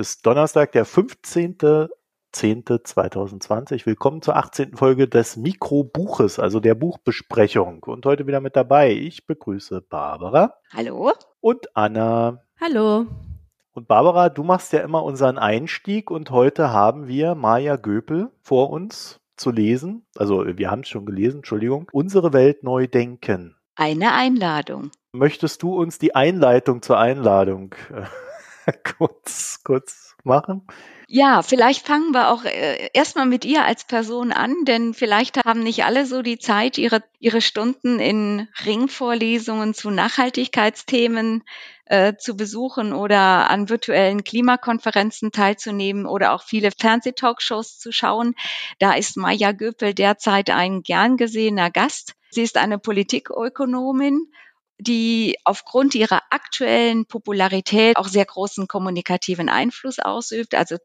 Heute ist Donnerstag, der 15.10.2020. Willkommen zur 18. Folge des Mikrobuches, also der Buchbesprechung. Und heute wieder mit dabei. Ich begrüße Barbara. Hallo. Und Anna. Hallo. Und Barbara, du machst ja immer unseren Einstieg und heute haben wir Maja Göpel vor uns zu lesen. Also wir haben es schon gelesen, Entschuldigung. Unsere Welt neu denken. Eine Einladung. Möchtest du uns die Einleitung zur Einladung äh, kurz, kurz machen? Ja, vielleicht fangen wir auch äh, erstmal mit ihr als Person an, denn vielleicht haben nicht alle so die Zeit, ihre, ihre Stunden in Ringvorlesungen zu Nachhaltigkeitsthemen äh, zu besuchen oder an virtuellen Klimakonferenzen teilzunehmen oder auch viele Fernsehtalkshows zu schauen. Da ist Maja Göpel derzeit ein gern gesehener Gast. Sie ist eine Politikökonomin die aufgrund ihrer aktuellen Popularität auch sehr großen kommunikativen Einfluss ausübt. Also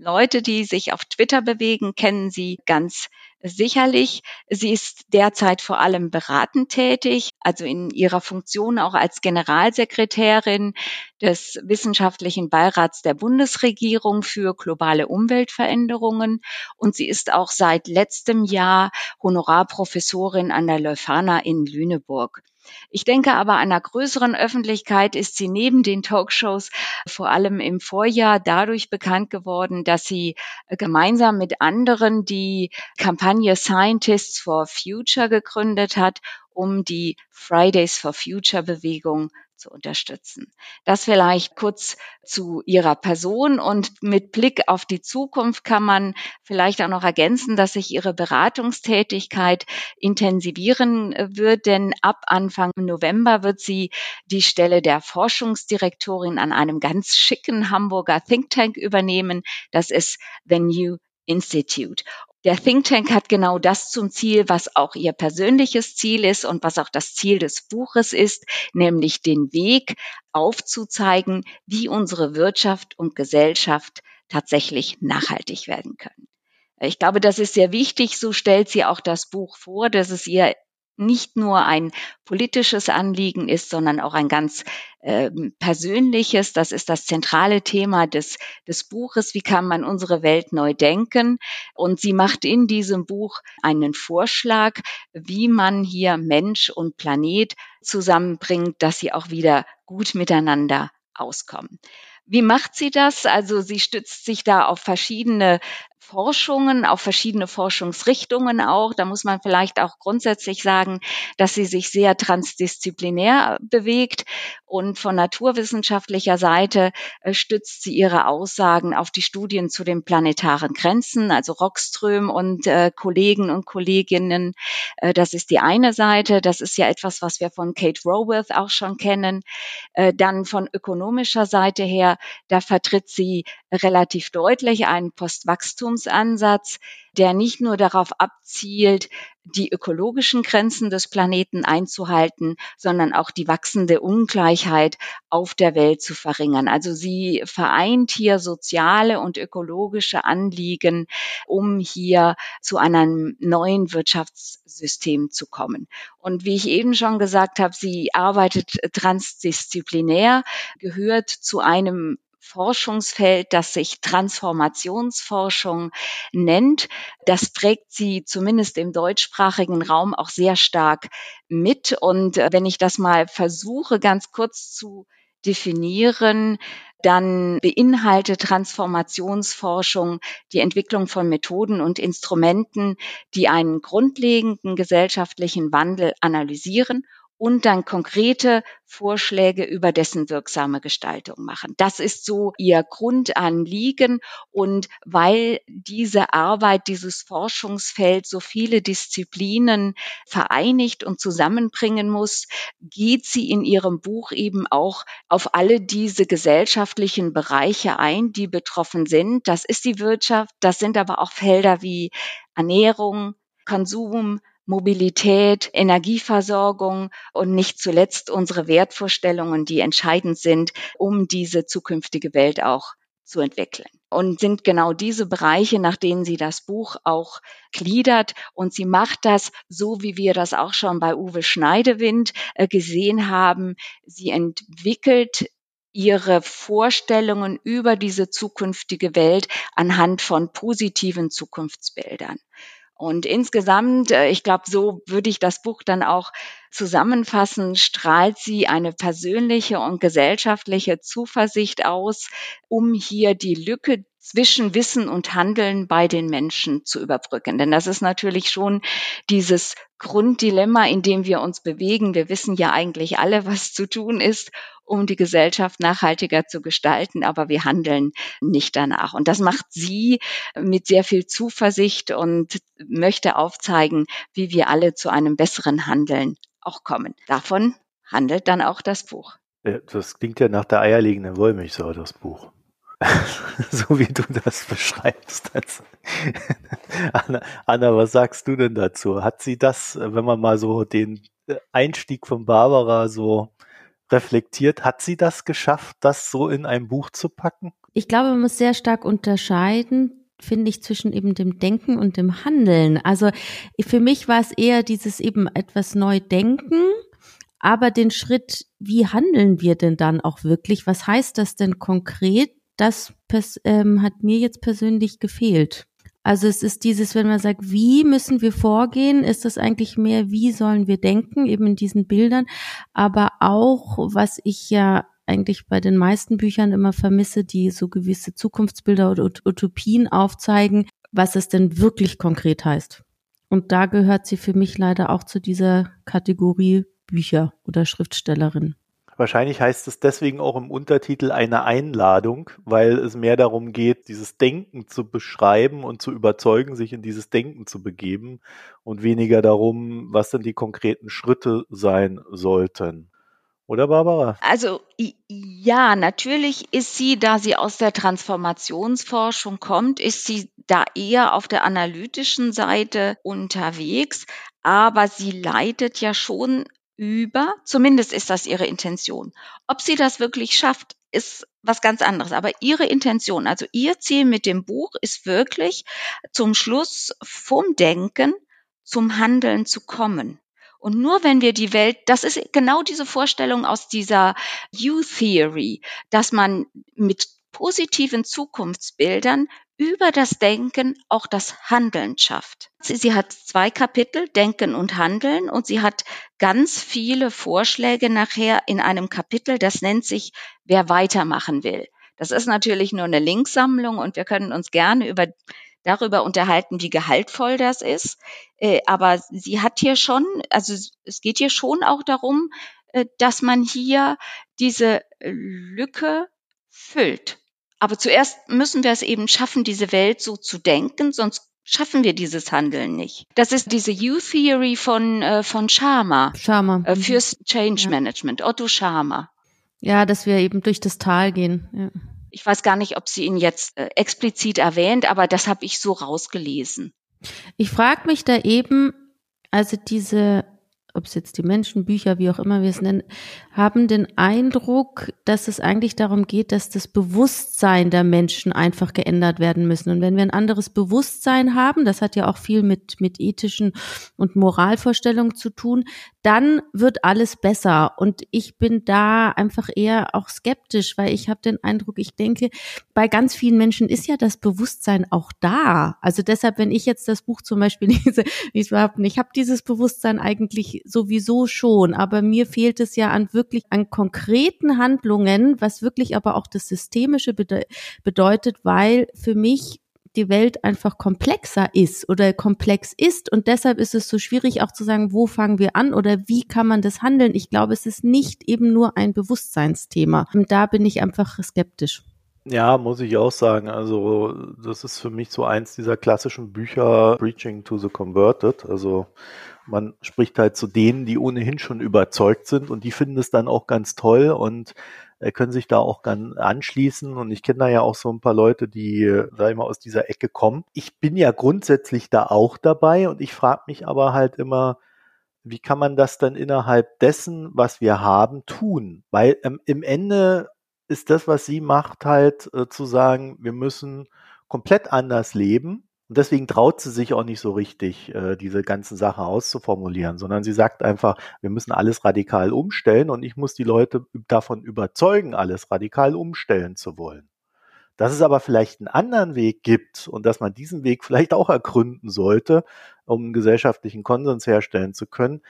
Leute, die sich auf Twitter bewegen, kennen sie ganz sicherlich. Sie ist derzeit vor allem beratend tätig, also in ihrer Funktion auch als Generalsekretärin des Wissenschaftlichen Beirats der Bundesregierung für globale Umweltveränderungen. Und sie ist auch seit letztem Jahr Honorarprofessorin an der Leuphana in Lüneburg. Ich denke aber, einer größeren Öffentlichkeit ist sie neben den Talkshows vor allem im Vorjahr dadurch bekannt geworden, dass sie gemeinsam mit anderen die Kampagne Scientists for Future gegründet hat, um die Fridays for Future Bewegung zu unterstützen. Das vielleicht kurz zu Ihrer Person und mit Blick auf die Zukunft kann man vielleicht auch noch ergänzen, dass sich Ihre Beratungstätigkeit intensivieren äh, wird, denn ab Anfang November wird sie die Stelle der Forschungsdirektorin an einem ganz schicken Hamburger Think Tank übernehmen. Das ist The New Institute. Der Think Tank hat genau das zum Ziel, was auch ihr persönliches Ziel ist und was auch das Ziel des Buches ist, nämlich den Weg aufzuzeigen, wie unsere Wirtschaft und Gesellschaft tatsächlich nachhaltig werden können. Ich glaube, das ist sehr wichtig. So stellt sie auch das Buch vor, dass es ihr nicht nur ein politisches Anliegen ist, sondern auch ein ganz äh, persönliches. Das ist das zentrale Thema des, des Buches. Wie kann man unsere Welt neu denken? Und sie macht in diesem Buch einen Vorschlag, wie man hier Mensch und Planet zusammenbringt, dass sie auch wieder gut miteinander auskommen. Wie macht sie das? Also sie stützt sich da auf verschiedene Forschungen, auf verschiedene Forschungsrichtungen auch. Da muss man vielleicht auch grundsätzlich sagen, dass sie sich sehr transdisziplinär bewegt und von naturwissenschaftlicher Seite äh, stützt sie ihre Aussagen auf die Studien zu den planetaren Grenzen, also Rockström und äh, Kollegen und Kolleginnen. Äh, das ist die eine Seite. Das ist ja etwas, was wir von Kate Raworth auch schon kennen. Äh, dann von ökonomischer Seite her, da vertritt sie relativ deutlich einen Postwachstumsansatz, der nicht nur darauf abzielt, die ökologischen Grenzen des Planeten einzuhalten, sondern auch die wachsende Ungleichheit auf der Welt zu verringern. Also sie vereint hier soziale und ökologische Anliegen, um hier zu einem neuen Wirtschaftssystem zu kommen. Und wie ich eben schon gesagt habe, sie arbeitet transdisziplinär, gehört zu einem Forschungsfeld, das sich Transformationsforschung nennt. Das prägt sie zumindest im deutschsprachigen Raum auch sehr stark mit. Und äh, wenn ich das mal versuche, ganz kurz zu definieren, dann beinhaltet Transformationsforschung die Entwicklung von Methoden und Instrumenten, die einen grundlegenden gesellschaftlichen Wandel analysieren und dann konkrete Vorschläge über dessen wirksame Gestaltung machen. Das ist so ihr Grundanliegen. Und weil diese Arbeit, dieses Forschungsfeld so viele Disziplinen vereinigt und zusammenbringen muss, geht sie in ihrem Buch eben auch auf alle diese gesellschaftlichen Bereiche ein, die betroffen sind. Das ist die Wirtschaft, das sind aber auch Felder wie Ernährung, Konsum, Mobilität, Energieversorgung und nicht zuletzt unsere Wertvorstellungen, die entscheidend sind, um diese zukünftige Welt auch zu entwickeln. Und sind genau diese Bereiche, nach denen sie das Buch auch gliedert. Und sie macht das so, wie wir das auch schon bei Uwe Schneidewind äh, gesehen haben. Sie entwickelt ihre Vorstellungen über diese zukünftige Welt anhand von positiven Zukunftsbildern. Und insgesamt, äh, ich glaube, so würde ich das Buch dann auch zusammenfassen, strahlt sie eine persönliche und gesellschaftliche Zuversicht aus, um hier die Lücke zwischen Wissen und Handeln bei den Menschen zu überbrücken. Denn das ist natürlich schon dieses Grunddilemma, in dem wir uns bewegen. Wir wissen ja eigentlich alle, was zu tun ist, um die Gesellschaft nachhaltiger zu gestalten, aber wir handeln nicht danach. Und das macht sie mit sehr viel Zuversicht und möchte aufzeigen, wie wir alle zu einem besseren Handeln auch kommen. Davon handelt dann auch das Buch. Das klingt ja nach der eierlegenden Wollmilchsau, das Buch. so wie du das beschreibst. Anna, Anna, was sagst du denn dazu? Hat sie das, wenn man mal so den Einstieg von Barbara so reflektiert, hat sie das geschafft, das so in ein Buch zu packen? Ich glaube, man muss sehr stark unterscheiden, finde ich, zwischen eben dem Denken und dem Handeln. Also für mich war es eher dieses eben etwas neu denken, aber den Schritt, wie handeln wir denn dann auch wirklich? Was heißt das denn konkret? Das ähm, hat mir jetzt persönlich gefehlt. Also es ist dieses, wenn man sagt, wie müssen wir vorgehen, ist das eigentlich mehr, wie sollen wir denken, eben in diesen Bildern, aber auch, was ich ja eigentlich bei den meisten Büchern immer vermisse, die so gewisse Zukunftsbilder oder Utopien aufzeigen, was es denn wirklich konkret heißt. Und da gehört sie für mich leider auch zu dieser Kategorie Bücher oder Schriftstellerin. Wahrscheinlich heißt es deswegen auch im Untertitel eine Einladung, weil es mehr darum geht, dieses Denken zu beschreiben und zu überzeugen, sich in dieses Denken zu begeben und weniger darum, was denn die konkreten Schritte sein sollten. Oder Barbara? Also ja, natürlich ist sie, da sie aus der Transformationsforschung kommt, ist sie da eher auf der analytischen Seite unterwegs, aber sie leitet ja schon über, zumindest ist das ihre Intention. Ob sie das wirklich schafft, ist was ganz anderes. Aber ihre Intention, also ihr Ziel mit dem Buch ist wirklich zum Schluss vom Denken zum Handeln zu kommen. Und nur wenn wir die Welt, das ist genau diese Vorstellung aus dieser You-Theory, dass man mit positiven Zukunftsbildern über das Denken auch das Handeln schafft. Sie, sie, hat zwei Kapitel, Denken und Handeln, und sie hat ganz viele Vorschläge nachher in einem Kapitel, das nennt sich, wer weitermachen will. Das ist natürlich nur eine Linksammlung und wir können uns gerne über, darüber unterhalten, wie gehaltvoll das ist. Äh, aber sie hat hier schon, also es geht hier schon auch darum, äh, dass man hier diese Lücke füllt. Aber zuerst müssen wir es eben schaffen, diese Welt so zu denken, sonst schaffen wir dieses Handeln nicht. Das ist diese U-Theory von, äh, von Sharma. Sharma. Äh, fürs Change ja. Management, Otto Sharma. Ja, dass wir eben durch das Tal gehen. Ja. Ich weiß gar nicht, ob sie ihn jetzt äh, explizit erwähnt, aber das habe ich so rausgelesen. Ich frage mich da eben, also diese ob es jetzt die Menschen, Bücher, wie auch immer wir es nennen, haben den Eindruck, dass es eigentlich darum geht, dass das Bewusstsein der Menschen einfach geändert werden müssen. Und wenn wir ein anderes Bewusstsein haben, das hat ja auch viel mit, mit ethischen und Moralvorstellungen zu tun, dann wird alles besser. Und ich bin da einfach eher auch skeptisch, weil ich habe den Eindruck, ich denke, bei ganz vielen Menschen ist ja das Bewusstsein auch da. Also deshalb, wenn ich jetzt das Buch zum Beispiel lese, ich habe ich hab dieses Bewusstsein eigentlich sowieso schon, aber mir fehlt es ja an wirklich an konkreten Handlungen, was wirklich aber auch das Systemische bedeutet, weil für mich die Welt einfach komplexer ist oder komplex ist und deshalb ist es so schwierig auch zu sagen, wo fangen wir an oder wie kann man das handeln. Ich glaube, es ist nicht eben nur ein Bewusstseinsthema. Und da bin ich einfach skeptisch. Ja, muss ich auch sagen. Also, das ist für mich so eins dieser klassischen Bücher, Preaching to the Converted. Also, man spricht halt zu denen, die ohnehin schon überzeugt sind und die finden es dann auch ganz toll und äh, können sich da auch ganz anschließen. Und ich kenne da ja auch so ein paar Leute, die, sag ich mal, aus dieser Ecke kommen. Ich bin ja grundsätzlich da auch dabei und ich frage mich aber halt immer, wie kann man das dann innerhalb dessen, was wir haben, tun? Weil ähm, im Ende ist das, was sie macht, halt äh, zu sagen, wir müssen komplett anders leben Und deswegen traut sie sich auch nicht so richtig, äh, diese ganzen Sachen auszuformulieren, sondern sie sagt einfach, wir müssen alles radikal umstellen und ich muss die Leute davon überzeugen, alles radikal umstellen zu wollen. Dass es aber vielleicht einen anderen Weg gibt und dass man diesen Weg vielleicht auch ergründen sollte, um einen gesellschaftlichen Konsens herstellen zu können,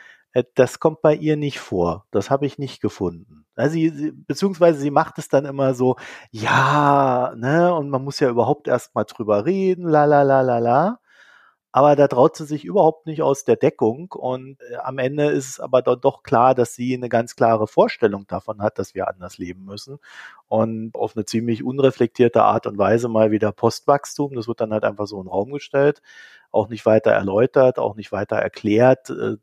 das kommt bei ihr nicht vor. Das habe ich nicht gefunden. Also sie, beziehungsweise sie macht es dann immer so, ja, ne, und man muss ja überhaupt erst mal drüber reden, la la la la la. Aber da traut sie sich überhaupt nicht aus der Deckung und äh, am Ende ist es aber dann doch klar, dass sie eine ganz klare Vorstellung davon hat, dass wir anders leben müssen und auf eine ziemlich unreflektierte Art und Weise mal wieder Postwachstum, das wird dann halt einfach so in den Raum gestellt, auch nicht weiter erläutert, auch nicht weiter erklärt, äh,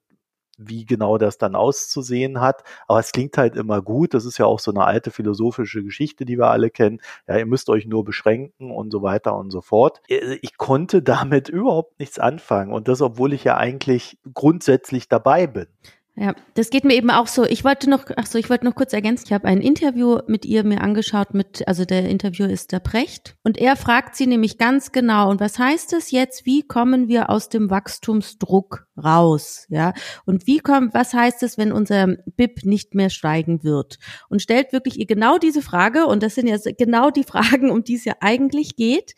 wie genau das dann auszusehen hat. Aber es klingt halt immer gut. Das ist ja auch so eine alte philosophische Geschichte, die wir alle kennen. Ja, ihr müsst euch nur beschränken und so weiter und so fort. Äh, ich konnte damit überhaupt nichts anfangen. Und das, obwohl ich ja eigentlich grundsätzlich dabei bin. Ja, das geht mir eben auch so. Ich wollte noch, ach so, ich wollte noch kurz ergänzen. Ich habe ein Interview mit ihr mir angeschaut mit, also der Interviewer ist der Precht und er fragt sie nämlich ganz genau. Und was heißt es jetzt? Wie kommen wir aus dem Wachstumsdruck raus? Ja, und wie kommt, was heißt es, wenn unser BIP nicht mehr steigen wird? Und stellt wirklich ihr genau diese Frage. Und das sind ja genau die Fragen, um die es ja eigentlich geht.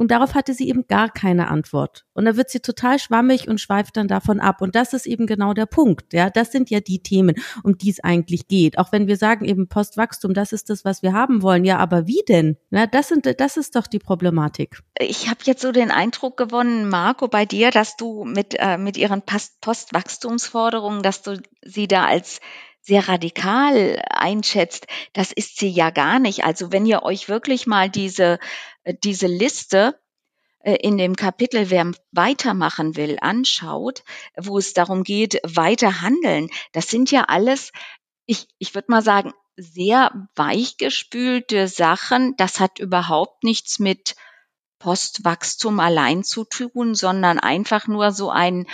Und darauf hatte sie eben gar keine Antwort. Und da wird sie total schwammig und schweift dann davon ab. Und das ist eben genau der Punkt. Ja, das sind ja die Themen, um die es eigentlich geht. Auch wenn wir sagen eben Postwachstum, das ist das, was wir haben wollen. Ja, aber wie denn? Na, das sind, das ist doch die Problematik. Ich habe jetzt so den Eindruck gewonnen, Marco, bei dir, dass du mit, äh, mit ihren Postwachstumsforderungen, dass du sie da als sehr radikal einschätzt, das ist sie ja gar nicht. Also wenn ihr euch wirklich mal diese, äh, diese Liste äh, in dem Kapitel, wer weitermachen will, anschaut, wo es darum geht, weiter handeln, das sind ja alles, ich, ich würde mal sagen, sehr weichgespülte Sachen. Das hat überhaupt nichts mit Postwachstum allein zu tun, sondern einfach nur so ein,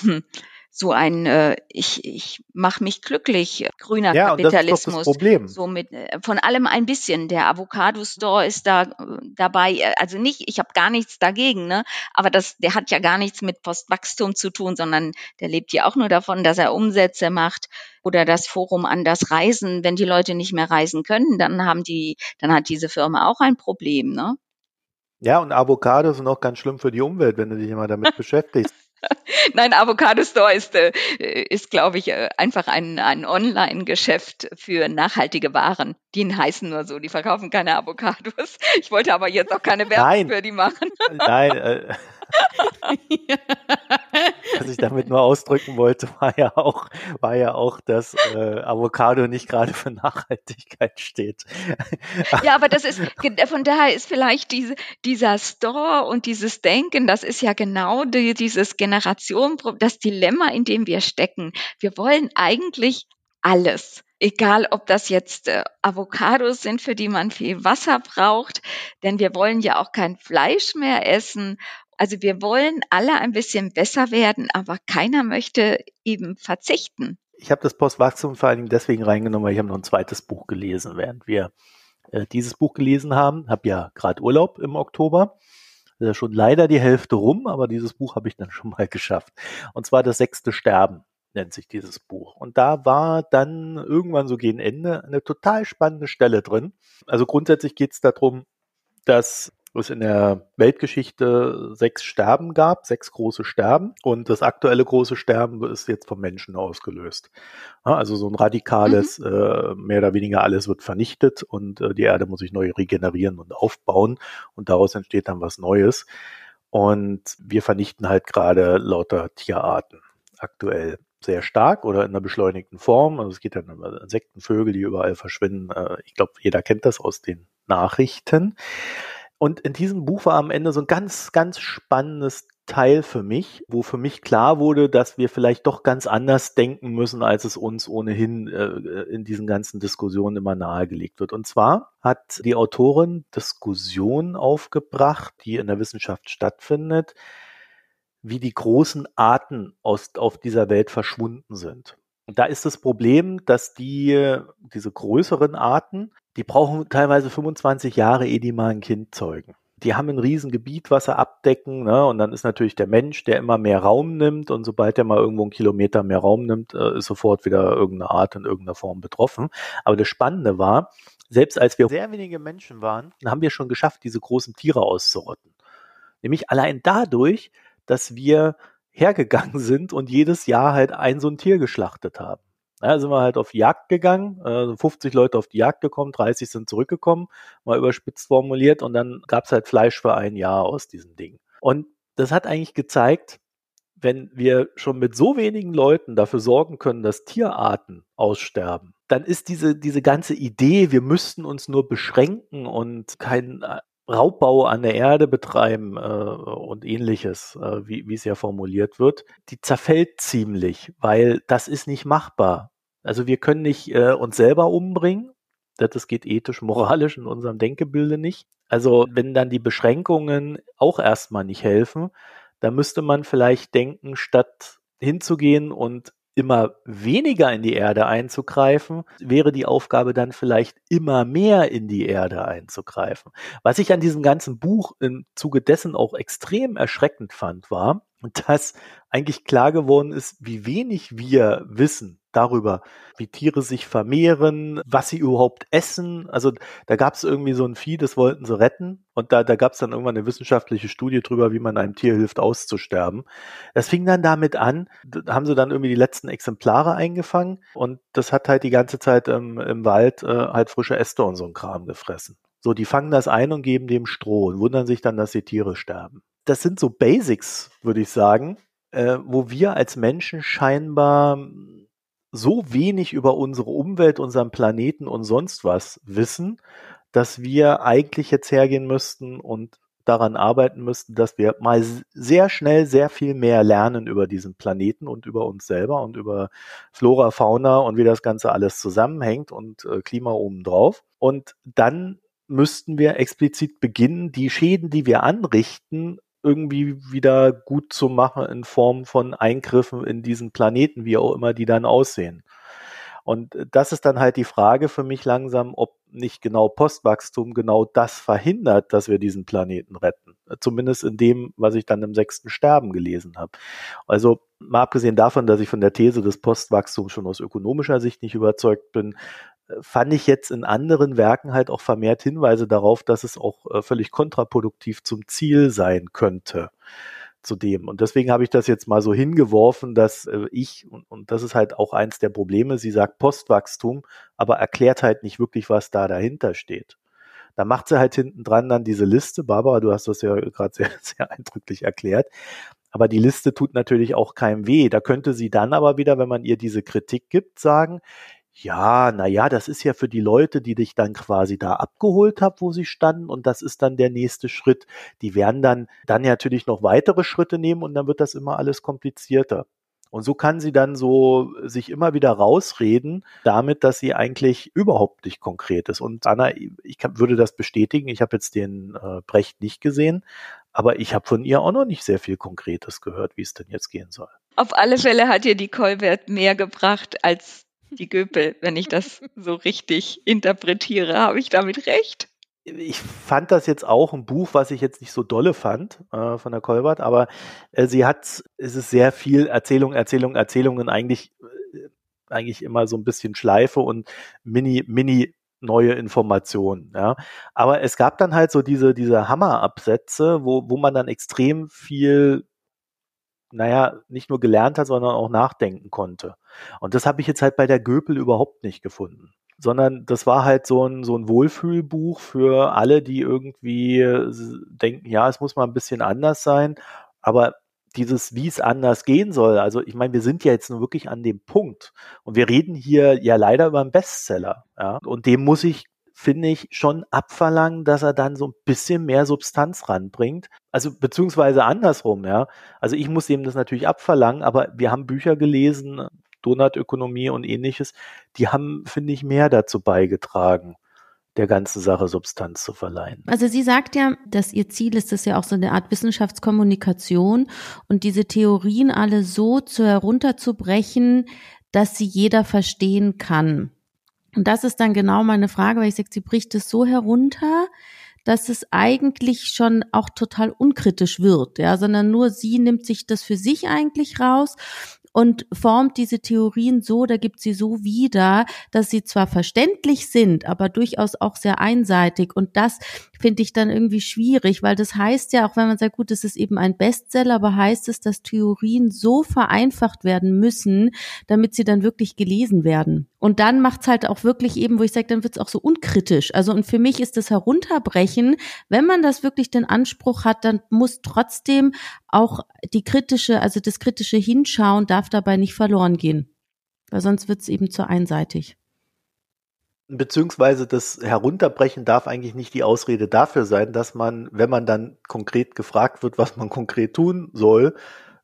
hm, so ein äh, ich ich mache mich glücklich grüner ja, Kapitalismus das das Problem. so mit äh, von allem ein bisschen. Der Avocado Store ist da äh, dabei. Äh, also nicht ich habe gar nichts dagegen ne? Aber das der hat ja gar nichts mit Postwachstum zu tun sondern der lebt ja auch nur davon dass er Umsätze macht oder das Forum an das Reisen. Wenn die Leute nicht mehr reisen können dann haben die dann hat diese Firma auch ein Problem ne? Ja, und Avocados sind auch ganz schlimm für die Umwelt, wenn du dich immer damit beschäftigst. Nein, Avocado Store ist, äh, ist glaube ich, äh, einfach ein, ein Online-Geschäft für nachhaltige Waren. Die heißen nur so, die verkaufen keine Avocados. Ich wollte aber jetzt auch keine Werbung Nein. für die machen. Nein, äh, Was ich damit nur ausdrücken wollte, war ja auch, war ja auch, dass äh, Avocado nicht gerade für Nachhaltigkeit steht. ja, aber das ist, von daher ist vielleicht diese, dieser Store und dieses Denken, das ist ja genau die, dieses Generation, das Dilemma, in dem wir stecken. Wir wollen eigentlich alles egal ob das jetzt äh, Avocados sind, für die man viel Wasser braucht, denn wir wollen ja auch kein Fleisch mehr essen also wir wollen alle ein bisschen besser werden, aber keiner möchte eben verzichten. Ich habe das Postwachstum vor allen Dingen deswegen reingenommen, weil ich habe noch ein zweites Buch gelesen, während wir äh, dieses Buch gelesen haben. Habe ja gerade Urlaub im Oktober. Ja schon leider die Hälfte rum, aber dieses Buch habe ich dann schon mal geschafft. Und zwar das sechste Sterben nennt sich dieses Buch. Und da war dann irgendwann so gegen Ende eine total spannende Stelle drin. Also grundsätzlich geht es darum, dass es in der Weltgeschichte sechs Sterben gab, sechs große Sterben. Und das aktuelle große Sterben ist jetzt vom Menschen ausgelöst. Also so ein radikales, mhm. äh, mehr oder weniger alles wird vernichtet und äh, die Erde muss sich neu regenerieren und aufbauen. Und daraus entsteht dann was Neues. Und wir vernichten halt gerade lauter Tierarten aktuell sehr stark oder in einer beschleunigten Form. Also es geht dann um Insekten, Vögel, die überall verschwinden. Äh, ich glaube, jeder kennt das aus den Nachrichten. Und in diesem Buch war am Ende so ein ganz, ganz spannendes Teil für mich, wo für mich klar wurde, dass wir vielleicht doch ganz anders denken müssen, als es uns ohnehin äh, in diesen ganzen Diskussionen immer nahegelegt wird. Und zwar hat die Autorin Diskussionen aufgebracht, die in der Wissenschaft stattfindet, wie die großen Arten aus, auf dieser Welt verschwunden sind. Und da ist das Problem, dass die, diese größeren Arten die brauchen teilweise 25 Jahre, ehe die mal ein Kind zeugen. die haben ein Riesengebiet, was sie abdecken, ne? Und dann ist natürlich der Mensch, der immer mehr Raum nimmt und sobald er mal irgendwo einen Kilometer mehr Raum nimmt, äh, ist sofort wieder irgendeine Art in irgendeiner Form betroffen. Aber das Spannende war, selbst als wir sehr wenige Menschen waren, haben wir schon geschafft, diese großen Tiere auszurotten. Nämlich allein dadurch, dass wir hergegangen sind und jedes Jahr halt ein so ein Tier geschlachtet haben. Ja, sind wir halt auf Jagd gegangen, äh, 50 Leute auf die Jagd gekommen, 30 sind zurückgekommen, mal überspitzt formuliert und dann gab's halt Fleisch für ein Jahr aus diesem Ding. Und das hat eigentlich gezeigt, wenn wir schon mit so wenigen Leuten dafür sorgen können, dass Tierarten aussterben, dann ist diese, diese ganze Idee, wir müssten uns nur beschränken und keinen äh, Raubbau an der Erde betreiben äh, und ähnliches, äh, wie, wie es ja formuliert wird, die zerfällt ziemlich, weil das ist nicht machbar. Also wir können nicht äh, uns selber umbringen, das geht ethisch, moralisch in unserem Denkebilde nicht. Also wenn dann die Beschränkungen auch erstmal nicht helfen, dann müsste man vielleicht denken, statt hinzugehen und immer weniger in die Erde einzugreifen, wäre die Aufgabe dann vielleicht immer mehr in die Erde einzugreifen. Was ich an diesem ganzen Buch im Zuge dessen auch extrem erschreckend fand, war, dass eigentlich klar geworden ist, wie wenig wir wissen darüber, wie Tiere sich vermehren, was sie überhaupt essen. Also da gab es irgendwie so ein Vieh, das wollten sie retten. Und da, da gab es dann irgendwann eine wissenschaftliche Studie drüber, wie man einem Tier hilft, auszusterben. Das fing dann damit an, da haben sie dann irgendwie die letzten Exemplare eingefangen und das hat halt die ganze Zeit ähm, im Wald äh, halt frische Äste und so ein Kram gefressen. So, die fangen das ein und geben dem Stroh und wundern sich dann, dass die Tiere sterben. Das sind so Basics, würde ich sagen, äh, wo wir als Menschen scheinbar so wenig über unsere Umwelt, unseren Planeten und sonst was wissen, dass wir eigentlich jetzt hergehen müssten und daran arbeiten müssten, dass wir mal sehr schnell sehr viel mehr lernen über diesen Planeten und über uns selber und über Flora, Fauna und wie das Ganze alles zusammenhängt und äh, Klima obendrauf. Und dann müssten wir explizit beginnen, die Schäden, die wir anrichten, irgendwie wieder gut zu machen in Form von Eingriffen in diesen Planeten, wie auch immer die dann aussehen. Und das ist dann halt die Frage für mich langsam, ob nicht genau Postwachstum genau das verhindert, dass wir diesen Planeten retten. Zumindest in dem, was ich dann im sechsten Sterben gelesen habe. Also mal abgesehen davon, dass ich von der These des Postwachstums schon aus ökonomischer Sicht nicht überzeugt bin, fand ich jetzt in anderen Werken halt auch vermehrt Hinweise darauf, dass es auch äh, völlig kontraproduktiv zum Ziel sein könnte zu dem. Und deswegen habe ich das jetzt mal so hingeworfen, dass äh, ich, und, und das ist halt auch eins der Probleme, sie sagt Postwachstum, aber erklärt halt nicht wirklich, was da dahinter steht. Da macht sie halt hinten dran dann diese Liste. Barbara, du hast das ja gerade sehr, sehr eindrücklich erklärt. Aber die Liste tut natürlich auch keinem weh. Da könnte sie dann aber wieder, wenn man ihr diese Kritik gibt, sagen, ja, na ja, das ist ja für die Leute, die dich dann quasi da abgeholt haben, wo sie standen und das ist dann der nächste Schritt. Die werden dann dann natürlich noch weitere Schritte nehmen und dann wird das immer alles komplizierter. Und so kann sie dann so sich immer wieder rausreden, damit, dass sie eigentlich überhaupt nicht konkret ist. Und Anna, ich würde das bestätigen. Ich habe jetzt den äh, Brecht nicht gesehen, aber ich habe von ihr auch noch nicht sehr viel Konkretes gehört, wie es denn jetzt gehen soll. Auf alle Fälle hat ihr die Kolbert mehr gebracht als die Göpel, wenn ich das so richtig interpretiere. Habe ich damit recht? Ich fand das jetzt auch ein Buch, was ich jetzt nicht so dolle fand äh, von der Kolbert, aber äh, sie hat, es ist sehr viel Erzählung, Erzählung, Erzählungen, eigentlich, äh, eigentlich immer so ein bisschen Schleife und mini, mini neue Informationen, ja. Aber es gab dann halt so diese, diese Hammerabsätze, wo, wo man dann extrem viel naja, nicht nur gelernt hat, sondern auch nachdenken konnte. Und das habe ich jetzt halt bei der Göpel überhaupt nicht gefunden. Sondern das war halt so ein, so ein Wohlfühlbuch für alle, die irgendwie denken, ja, es muss mal ein bisschen anders sein. Aber dieses, wie es anders gehen soll. Also ich meine, wir sind ja jetzt nur wirklich an dem Punkt. Und wir reden hier ja leider über einen Bestseller. Ja? Und dem muss ich finde ich, schon abverlangen, dass er dann so ein bisschen mehr Substanz ranbringt. Also beziehungsweise andersrum, ja. Also ich muss ihm das natürlich abverlangen, aber wir haben Bücher gelesen, Donutökonomie und ähnliches, die haben, finde ich, mehr dazu beigetragen der ganzen Sache Substanz zu verleihen. Also sie sagt ja, dass ihr Ziel ist es ja auch so eine Art Wissenschaftskommunikation und diese Theorien alle so zu herunterzubrechen, dass sie jeder verstehen kann. Und das ist dann genau meine Frage, weil ich sage, sie bricht es so herunter, dass es eigentlich schon auch total unkritisch wird, ja, sondern nur sie nimmt sich das für sich eigentlich raus und formt diese Theorien so, da gibt sie so wieder, dass sie zwar verständlich sind, aber durchaus auch sehr einseitig. Und das finde ich dann irgendwie schwierig, weil das heißt ja, auch wenn man sagt, gut, es ist eben ein Bestseller, aber heißt es, dass Theorien so vereinfacht werden müssen, damit sie dann wirklich gelesen werden. Und dann macht's halt auch wirklich eben, wo ich sage, dann wird's auch so unkritisch. Also und für mich ist das Herunterbrechen, wenn man das wirklich den Anspruch hat, dann muss trotzdem auch die kritische, also das kritische Hinschauen darf dabei nicht verloren gehen. Weil sonst wird's eben zu einseitig. Beziehungsweise das Herunterbrechen darf eigentlich nicht die Ausrede dafür sein, dass man, wenn man dann konkret gefragt wird, was man konkret tun soll,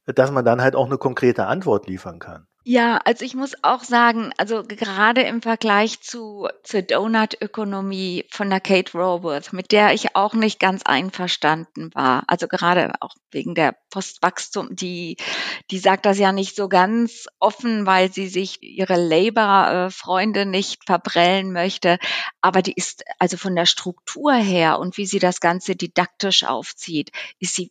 dass man dann halt auch eine konkrete Antwort liefern kann. Ja, also ich muss auch sagen, also gerade im Vergleich zu zur Donut-Ökonomie von der Kate Raworth, mit der ich auch nicht ganz einverstanden war. Also gerade auch wegen der Postwachstum, die die sagt das ja nicht so ganz offen, weil sie sich ihre Labour-Freunde nicht verbrellen möchte. Aber die ist also von der Struktur her und wie sie das Ganze didaktisch aufzieht, ist sie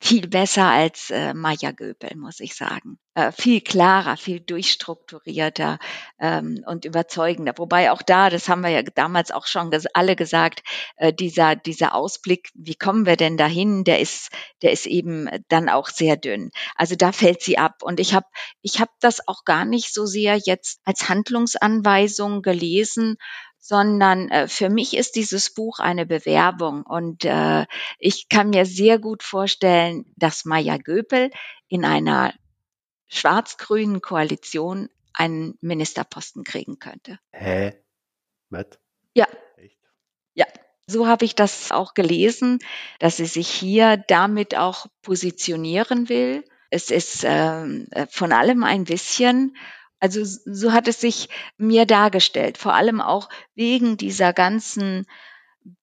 viel besser als äh, Maya Göpel, muss ich sagen. Äh, viel klarer, viel durchstrukturierter ähm, und überzeugender. Wobei auch da, das haben wir ja damals auch schon ges alle gesagt, äh, dieser, dieser Ausblick, wie kommen wir denn dahin, der ist, der ist eben dann auch sehr dünn. Also da fällt sie ab. Und ich habe ich hab das auch gar nicht so sehr jetzt als Handlungsanweisung gelesen, sondern äh, für mich ist dieses Buch eine Bewerbung und äh, ich kann mir sehr gut vorstellen, dass Maya Göpel in einer schwarz-grünen Koalition einen Ministerposten kriegen könnte. Hä? Was? Ja. Echt? Ja. So habe ich das auch gelesen, dass sie sich hier damit auch positionieren will. Es ist äh, von allem ein bisschen also so hat es sich mir dargestellt, vor allem auch wegen dieser ganzen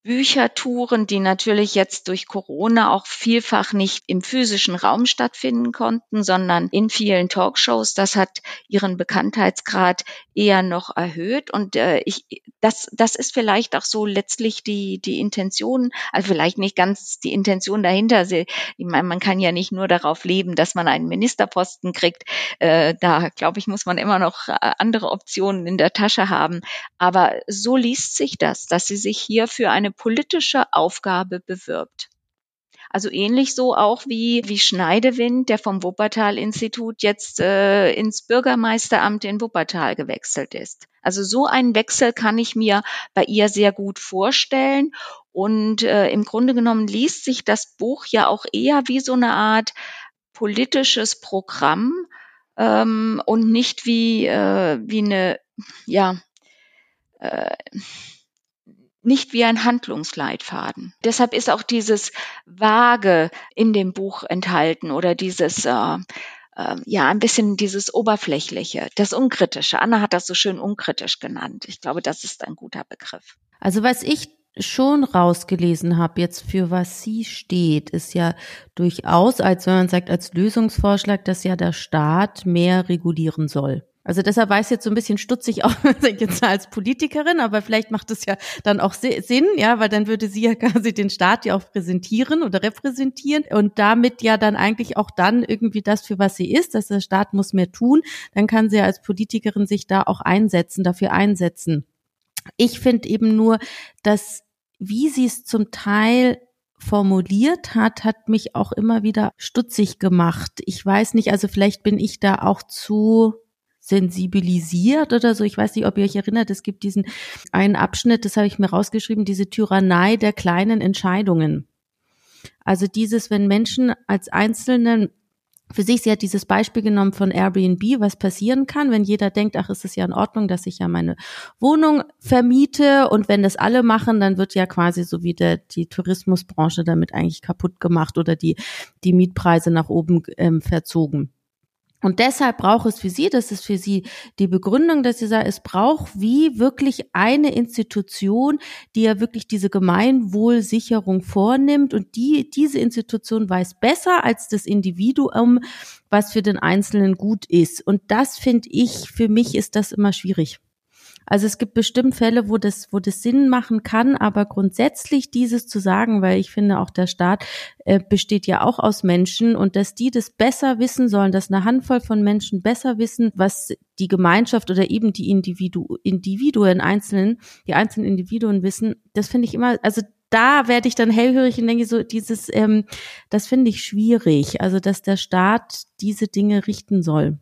Büchertouren, die natürlich jetzt durch Corona auch vielfach nicht im physischen Raum stattfinden konnten, sondern in vielen Talkshows. Das hat ihren Bekanntheitsgrad eher noch erhöht. Und äh, ich, das, das ist vielleicht auch so letztlich die, die Intention, also vielleicht nicht ganz die Intention dahinter. Ich meine, man kann ja nicht nur darauf leben, dass man einen Ministerposten kriegt. Äh, da, glaube ich, muss man immer noch äh, andere Optionen in der Tasche haben. Aber so liest sich das, dass sie sich hier für eine politische Aufgabe bewirbt. Also ähnlich so auch wie, wie Schneidewind, der vom Wuppertal-Institut jetzt äh, ins Bürgermeisteramt in Wuppertal gewechselt ist. Also so einen Wechsel kann ich mir bei ihr sehr gut vorstellen. Und äh, im Grunde genommen liest sich das Buch ja auch eher wie so eine Art politisches Programm ähm, und nicht wie, äh, wie eine, ja, äh, nicht wie ein Handlungsleitfaden. Deshalb ist auch dieses Vage in dem Buch enthalten oder dieses, äh, äh, ja, ein bisschen dieses Oberflächliche, das Unkritische. Anna hat das so schön unkritisch genannt. Ich glaube, das ist ein guter Begriff. Also was ich schon rausgelesen habe, jetzt für was sie steht, ist ja durchaus, als wenn man sagt, als Lösungsvorschlag, dass ja der Staat mehr regulieren soll. Also deshalb weiß jetzt so ein bisschen stutzig auch jetzt als Politikerin, aber vielleicht macht es ja dann auch Sinn, ja, weil dann würde sie ja quasi den Staat ja auch präsentieren oder repräsentieren und damit ja dann eigentlich auch dann irgendwie das, für was sie ist, dass der Staat muss mehr tun, dann kann sie ja als Politikerin sich da auch einsetzen, dafür einsetzen. Ich finde eben nur, dass wie sie es zum Teil formuliert hat, hat mich auch immer wieder stutzig gemacht. Ich weiß nicht, also vielleicht bin ich da auch zu sensibilisiert oder so. Ich weiß nicht, ob ihr euch erinnert, es gibt diesen einen Abschnitt, das habe ich mir rausgeschrieben, diese Tyrannei der kleinen Entscheidungen. Also dieses, wenn Menschen als Einzelnen für sich, sie hat dieses Beispiel genommen von Airbnb, was passieren kann, wenn jeder denkt, ach, es ist ja in Ordnung, dass ich ja meine Wohnung vermiete und wenn das alle machen, dann wird ja quasi so wie der, die Tourismusbranche damit eigentlich kaputt gemacht oder die, die Mietpreise nach oben ähm, verzogen. Und deshalb braucht es für sie, das ist für sie die Begründung, dass sie sagt, es braucht wie wirklich eine Institution, die ja wirklich diese Gemeinwohlsicherung vornimmt und die, diese Institution weiß besser als das Individuum, was für den Einzelnen gut ist. Und das finde ich, für mich ist das immer schwierig. Also es gibt bestimmt Fälle, wo das, wo das Sinn machen kann, aber grundsätzlich dieses zu sagen, weil ich finde auch der Staat äh, besteht ja auch aus Menschen und dass die das besser wissen sollen, dass eine Handvoll von Menschen besser wissen, was die Gemeinschaft oder eben die Individu Individuen einzelnen, die einzelnen Individuen wissen, das finde ich immer, also da werde ich dann hellhörig und denke so, dieses, ähm, das finde ich schwierig. Also, dass der Staat diese Dinge richten soll.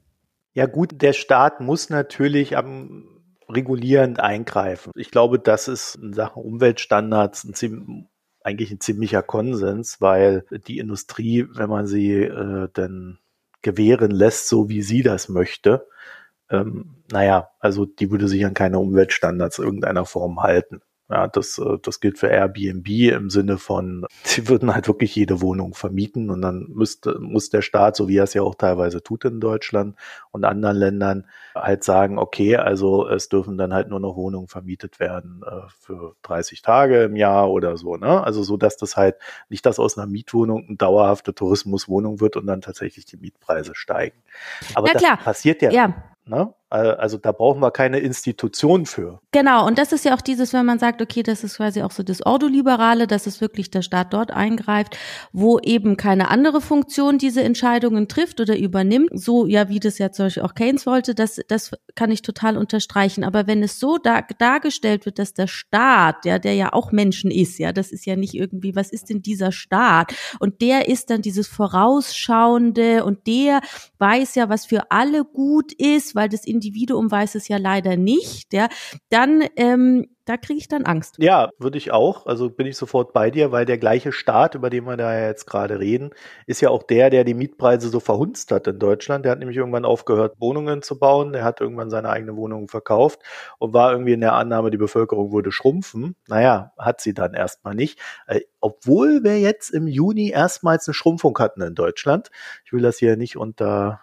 Ja gut, der Staat muss natürlich am regulierend eingreifen. Ich glaube, das ist in Sachen Umweltstandards ein eigentlich ein ziemlicher Konsens, weil die Industrie, wenn man sie äh, denn gewähren lässt, so wie sie das möchte, ähm, naja, also die würde sich an keine Umweltstandards irgendeiner Form halten. Ja, das, äh, das gilt für Airbnb im Sinne von, sie würden halt wirklich jede Wohnung vermieten und dann müsste, muss der Staat, so wie er es ja auch teilweise tut in Deutschland und anderen Ländern, halt sagen, okay, also es dürfen dann halt nur noch Wohnungen vermietet werden äh, für 30 Tage im Jahr oder so, ne? Also so, dass das halt nicht, dass aus einer Mietwohnung eine dauerhafte Tourismuswohnung wird und dann tatsächlich die Mietpreise steigen. Aber Na das passiert ja, ja. Ne? Also da brauchen wir keine Institution für. Genau, und das ist ja auch dieses, wenn man sagt, okay, das ist quasi auch so das Ordoliberale, dass es wirklich der Staat dort eingreift, wo eben keine andere Funktion diese Entscheidungen trifft oder übernimmt, so ja, wie das ja zum Beispiel auch Keynes wollte, das, das kann ich total unterstreichen. Aber wenn es so da, dargestellt wird, dass der Staat, ja, der ja auch Menschen ist, ja, das ist ja nicht irgendwie, was ist denn dieser Staat? Und der ist dann dieses Vorausschauende und der weiß ja, was für alle gut ist, weil das Individuum weiß es ja leider nicht, ja, dann ähm, da kriege ich dann Angst. Ja, würde ich auch. Also bin ich sofort bei dir, weil der gleiche Staat, über den wir da jetzt gerade reden, ist ja auch der, der die Mietpreise so verhunzt hat in Deutschland. Der hat nämlich irgendwann aufgehört, Wohnungen zu bauen. Der hat irgendwann seine eigene Wohnung verkauft und war irgendwie in der Annahme, die Bevölkerung würde schrumpfen. Naja, hat sie dann erstmal nicht. Äh, obwohl wir jetzt im Juni erstmals eine Schrumpfung hatten in Deutschland. Ich will das hier nicht unter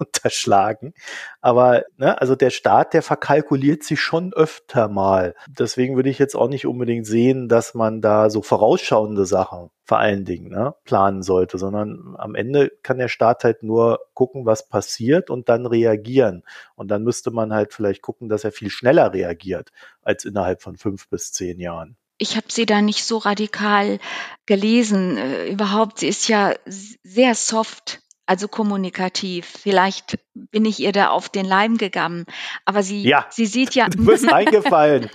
unterschlagen. Aber ne, also der Staat, der verkalkuliert sich schon öfter mal. Deswegen würde ich jetzt auch nicht unbedingt sehen, dass man da so vorausschauende Sachen vor allen Dingen ne, planen sollte, sondern am Ende kann der Staat halt nur gucken, was passiert und dann reagieren. Und dann müsste man halt vielleicht gucken, dass er viel schneller reagiert als innerhalb von fünf bis zehn Jahren ich habe sie da nicht so radikal gelesen. Äh, überhaupt, sie ist ja sehr soft also kommunikativ. Vielleicht bin ich ihr da auf den Leim gegangen, aber sie, ja, sie sieht ja. Du bist eingefallen.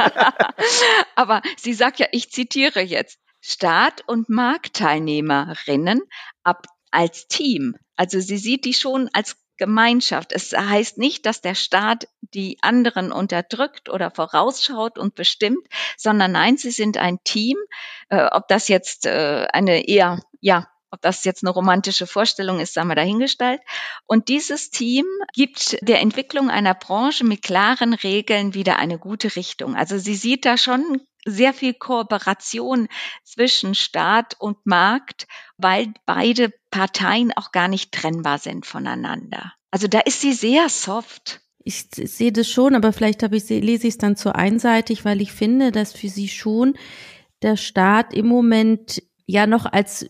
aber sie sagt ja, ich zitiere jetzt, Staat und Marktteilnehmerinnen ab als Team. Also sie sieht die schon als Gemeinschaft. Es heißt nicht, dass der Staat die anderen unterdrückt oder vorausschaut und bestimmt, sondern nein, sie sind ein Team. Äh, ob das jetzt äh, eine eher ja ob das jetzt eine romantische Vorstellung ist, sagen wir dahingestellt. Und dieses Team gibt der Entwicklung einer Branche mit klaren Regeln wieder eine gute Richtung. Also sie sieht da schon sehr viel Kooperation zwischen Staat und Markt, weil beide Parteien auch gar nicht trennbar sind voneinander. Also da ist sie sehr soft. Ich sehe das schon, aber vielleicht habe ich, lese ich es dann zu einseitig, weil ich finde, dass für sie schon der Staat im Moment ja noch als,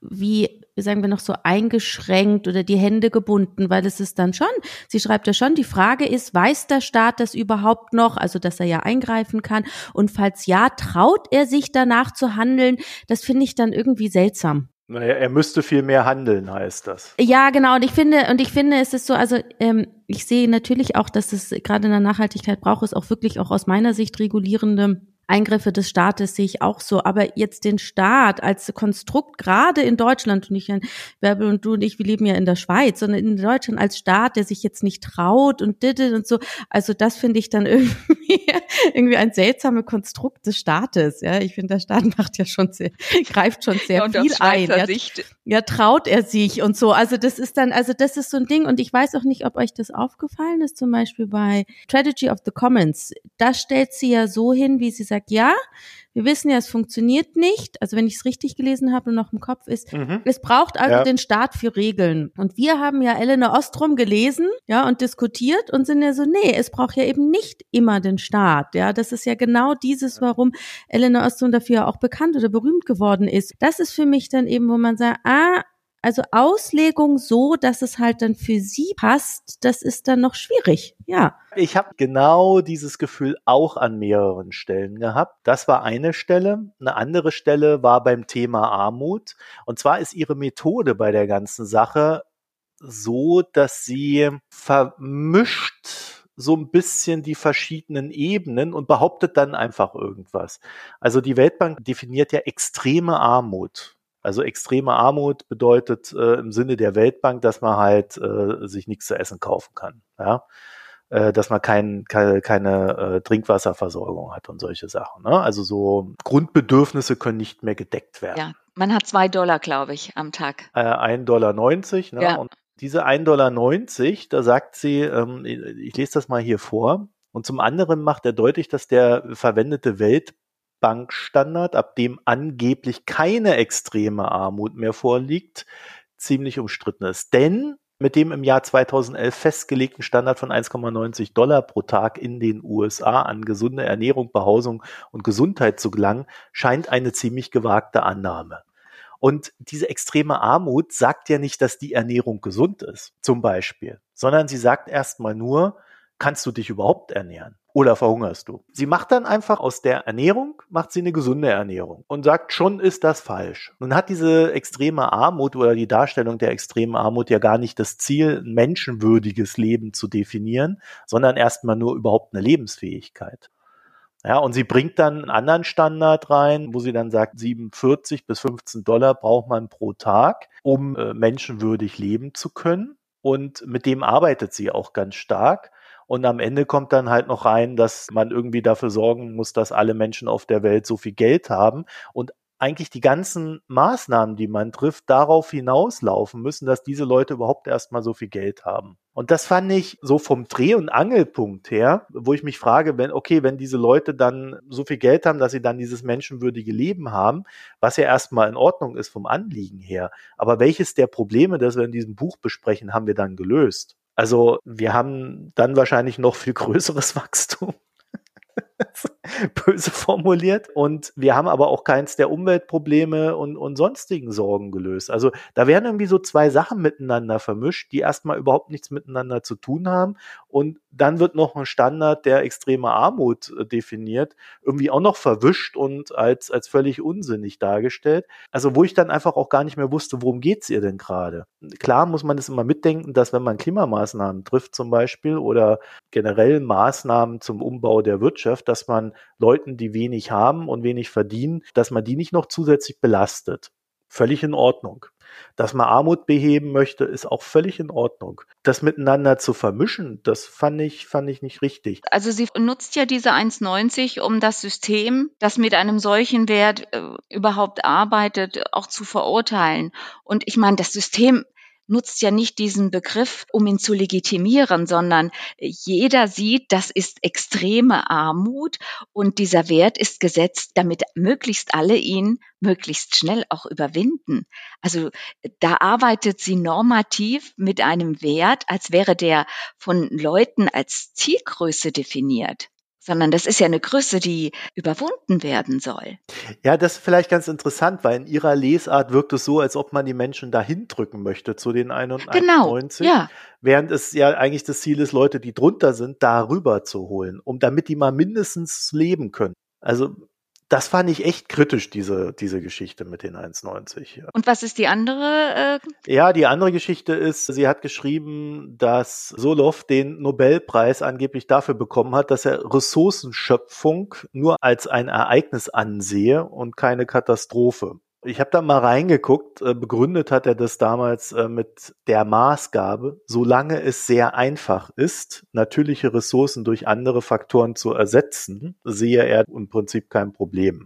wie, sagen wir noch so eingeschränkt oder die Hände gebunden, weil es ist dann schon, sie schreibt ja schon, die Frage ist, weiß der Staat das überhaupt noch, also dass er ja eingreifen kann und falls ja, traut er sich danach zu handeln, das finde ich dann irgendwie seltsam. Naja, er müsste viel mehr handeln, heißt das. Ja, genau. Und ich finde, und ich finde, es ist so, also ähm, ich sehe natürlich auch, dass es gerade in der Nachhaltigkeit braucht es auch wirklich auch aus meiner Sicht regulierende Eingriffe des Staates sehe ich auch so. Aber jetzt den Staat als Konstrukt, gerade in Deutschland, und nicht ein Werbel und du und ich, wir leben ja in der Schweiz, sondern in Deutschland als Staat, der sich jetzt nicht traut und dit und so. Also das finde ich dann irgendwie, irgendwie ein seltsames Konstrukt des Staates. Ja, ich finde, der Staat macht ja schon sehr, greift schon sehr ja, viel ein. Ja, ja, traut er sich und so. Also das ist dann, also das ist so ein Ding. Und ich weiß auch nicht, ob euch das aufgefallen ist, zum Beispiel bei Strategy of the Commons. Da stellt sie ja so hin, wie sie sagt, gesagt, ja, wir wissen ja, es funktioniert nicht. Also wenn ich es richtig gelesen habe und noch im Kopf ist, mhm. es braucht also ja. den Staat für Regeln. Und wir haben ja Elena Ostrom gelesen, ja, und diskutiert und sind ja so, nee, es braucht ja eben nicht immer den Staat. Ja, das ist ja genau dieses, warum Elena Ostrom dafür auch bekannt oder berühmt geworden ist. Das ist für mich dann eben, wo man sagt, ah, Also Auslegung so, dass es halt dann für sie passt, das ist dann noch schwierig. Ja. Ich habe genau dieses Gefühl auch an mehreren Stellen gehabt. Das war eine Stelle. Eine andere Stelle war beim Thema Armut. Und zwar ist ihre Methode bei der ganzen Sache so, dass sie vermischt so ein bisschen die verschiedenen Ebenen und behauptet dann einfach irgendwas. Also die Weltbank definiert ja extreme Armut. Also extreme Armut bedeutet äh, im Sinne der Weltbank, dass man halt äh, sich nichts zu essen kaufen kann. Ja? Äh, dass man kein, keine, keine äh, Trinkwasserversorgung hat und solche Sachen. Ne? Also so Grundbedürfnisse können nicht mehr gedeckt werden. Ja, man hat zwei Dollar, glaube ich, am Tag. Äh, 1,90 Dollar. Ne? Ja. Und diese 1,90 Dollar, da sagt sie, ähm, ich lese das mal hier vor, und zum anderen macht er deutlich, dass der verwendete Weltbankstandard, ab dem angeblich keine extreme Armut mehr vorliegt, ziemlich umstritten ist. Denn mit dem im Jahr 2011 festgelegten Standard von 1,90 Dollar pro Tag in den USA an gesunde Ernährung, Behausung und Gesundheit zu gelangen, scheint eine ziemlich gewagte Annahme. Und diese extreme Armut sagt ja nicht, dass die Ernährung gesund ist, zum Beispiel, sondern sie sagt erstmal nur, kannst du dich überhaupt ernähren? Oder verhungerst du? Sie macht dann einfach aus der Ernährung, macht sie eine gesunde Ernährung und sagt, schon ist das falsch. Nun hat diese extreme Armut oder die Darstellung der extremen Armut ja gar nicht das Ziel, ein menschenwürdiges Leben zu definieren, sondern erstmal nur überhaupt eine Lebensfähigkeit. Ja, und sie bringt dann einen anderen Standard rein, wo sie dann sagt, 47 bis 15 Dollar braucht man pro Tag, um äh, menschenwürdig leben zu können. Und mit dem arbeitet sie auch ganz stark. Und am Ende kommt dann halt noch rein, dass man irgendwie dafür sorgen muss, dass alle Menschen auf der Welt so viel Geld haben. Und eigentlich die ganzen Maßnahmen, die man trifft, darauf hinauslaufen müssen, dass diese Leute überhaupt erstmal so viel Geld haben. Und das fand ich so vom Dreh- und Angelpunkt her, wo ich mich frage, wenn, okay, wenn diese Leute dann so viel Geld haben, dass sie dann dieses menschenwürdige Leben haben, was ja erstmal in Ordnung ist vom Anliegen her. Aber welches der Probleme, das wir in diesem Buch besprechen, haben wir dann gelöst? Also wir haben dann wahrscheinlich noch viel größeres Wachstum. böse formuliert. Und wir haben aber auch keins der Umweltprobleme und, und sonstigen Sorgen gelöst. Also da werden irgendwie so zwei Sachen miteinander vermischt, die erstmal überhaupt nichts miteinander zu tun haben. Und dann wird noch ein Standard, der extreme Armut äh, definiert, irgendwie auch noch verwischt und als, als völlig unsinnig dargestellt. Also wo ich dann einfach auch gar nicht mehr wusste, worum geht's ihr denn gerade? Klar muss man es immer mitdenken, dass wenn man Klimamaßnahmen trifft zum Beispiel oder generell Maßnahmen zum Umbau der Wirtschaft, dass man Leuten, die wenig haben und wenig verdienen, dass man die nicht noch zusätzlich belastet. Völlig in Ordnung. Dass man Armut beheben möchte, ist auch völlig in Ordnung. Das miteinander zu vermischen, das fand ich, fand ich nicht richtig. Also sie nutzt ja diese 1,90, um das System, das mit einem solchen Wert äh, überhaupt arbeitet, auch zu verurteilen. Und ich meine, das System nutzt ja nicht diesen Begriff, um ihn zu legitimieren, sondern jeder sieht, das ist extreme Armut und dieser Wert ist gesetzt, damit möglichst alle ihn möglichst schnell auch überwinden. Also da arbeitet sie normativ mit einem Wert, als wäre der von Leuten als Zielgröße definiert sondern das ist ja eine Größe, die überwunden werden soll. Ja, das ist vielleicht ganz interessant, weil in ihrer Lesart wirkt es so, als ob man die Menschen dahin drücken möchte zu den 91, genau, ja. während es ja eigentlich das Ziel ist, Leute, die drunter sind, darüber zu holen, um damit die mal mindestens leben können. Also das fand ich echt kritisch, diese, diese Geschichte mit den 1,90. Und was ist die andere? Äh ja, die andere Geschichte ist, sie hat geschrieben, dass Solow den Nobelpreis angeblich dafür bekommen hat, dass er Ressourcenschöpfung nur als ein Ereignis ansehe und keine Katastrophe. Ich habe da mal reingeguckt. Äh, begründet hat er das damals äh, mit der Maßgabe, solange es sehr einfach ist, natürliche Ressourcen durch andere Faktoren zu ersetzen, sehe er im Prinzip kein Problem.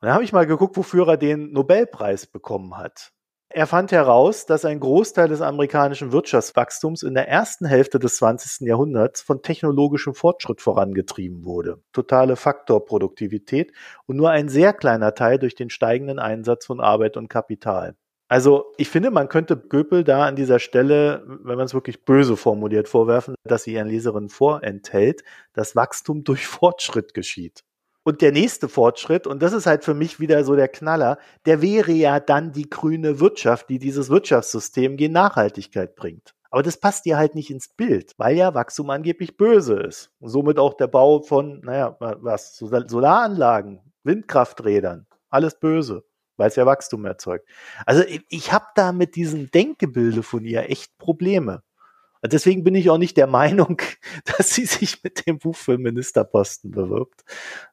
Und dann habe ich mal geguckt, wofür er den Nobelpreis bekommen hat. Er fand heraus, dass ein Großteil des amerikanischen Wirtschaftswachstums in der ersten Hälfte des 20. Jahrhunderts von technologischem Fortschritt vorangetrieben wurde. Totale Faktorproduktivität und nur ein sehr kleiner Teil durch den steigenden Einsatz von Arbeit und Kapital. Also ich finde, man könnte Göpel da an dieser Stelle, wenn man es wirklich böse formuliert, vorwerfen, dass sie ihren Leserinnen vorenthält, dass Wachstum durch Fortschritt geschieht. Und der nächste Fortschritt, und das ist halt für mich wieder so der Knaller, der wäre ja dann die grüne Wirtschaft, die dieses Wirtschaftssystem gegen Nachhaltigkeit bringt. Aber das passt dir halt nicht ins Bild, weil ja Wachstum angeblich böse ist. Und somit auch der Bau von, naja, was, Solaranlagen, Windkrafträdern, alles böse, weil es ja Wachstum erzeugt. Also ich, ich habe da mit diesem Denkgebilde von ihr echt Probleme. Deswegen bin ich auch nicht der Meinung, dass sie sich mit dem Buch für Ministerposten bewirbt,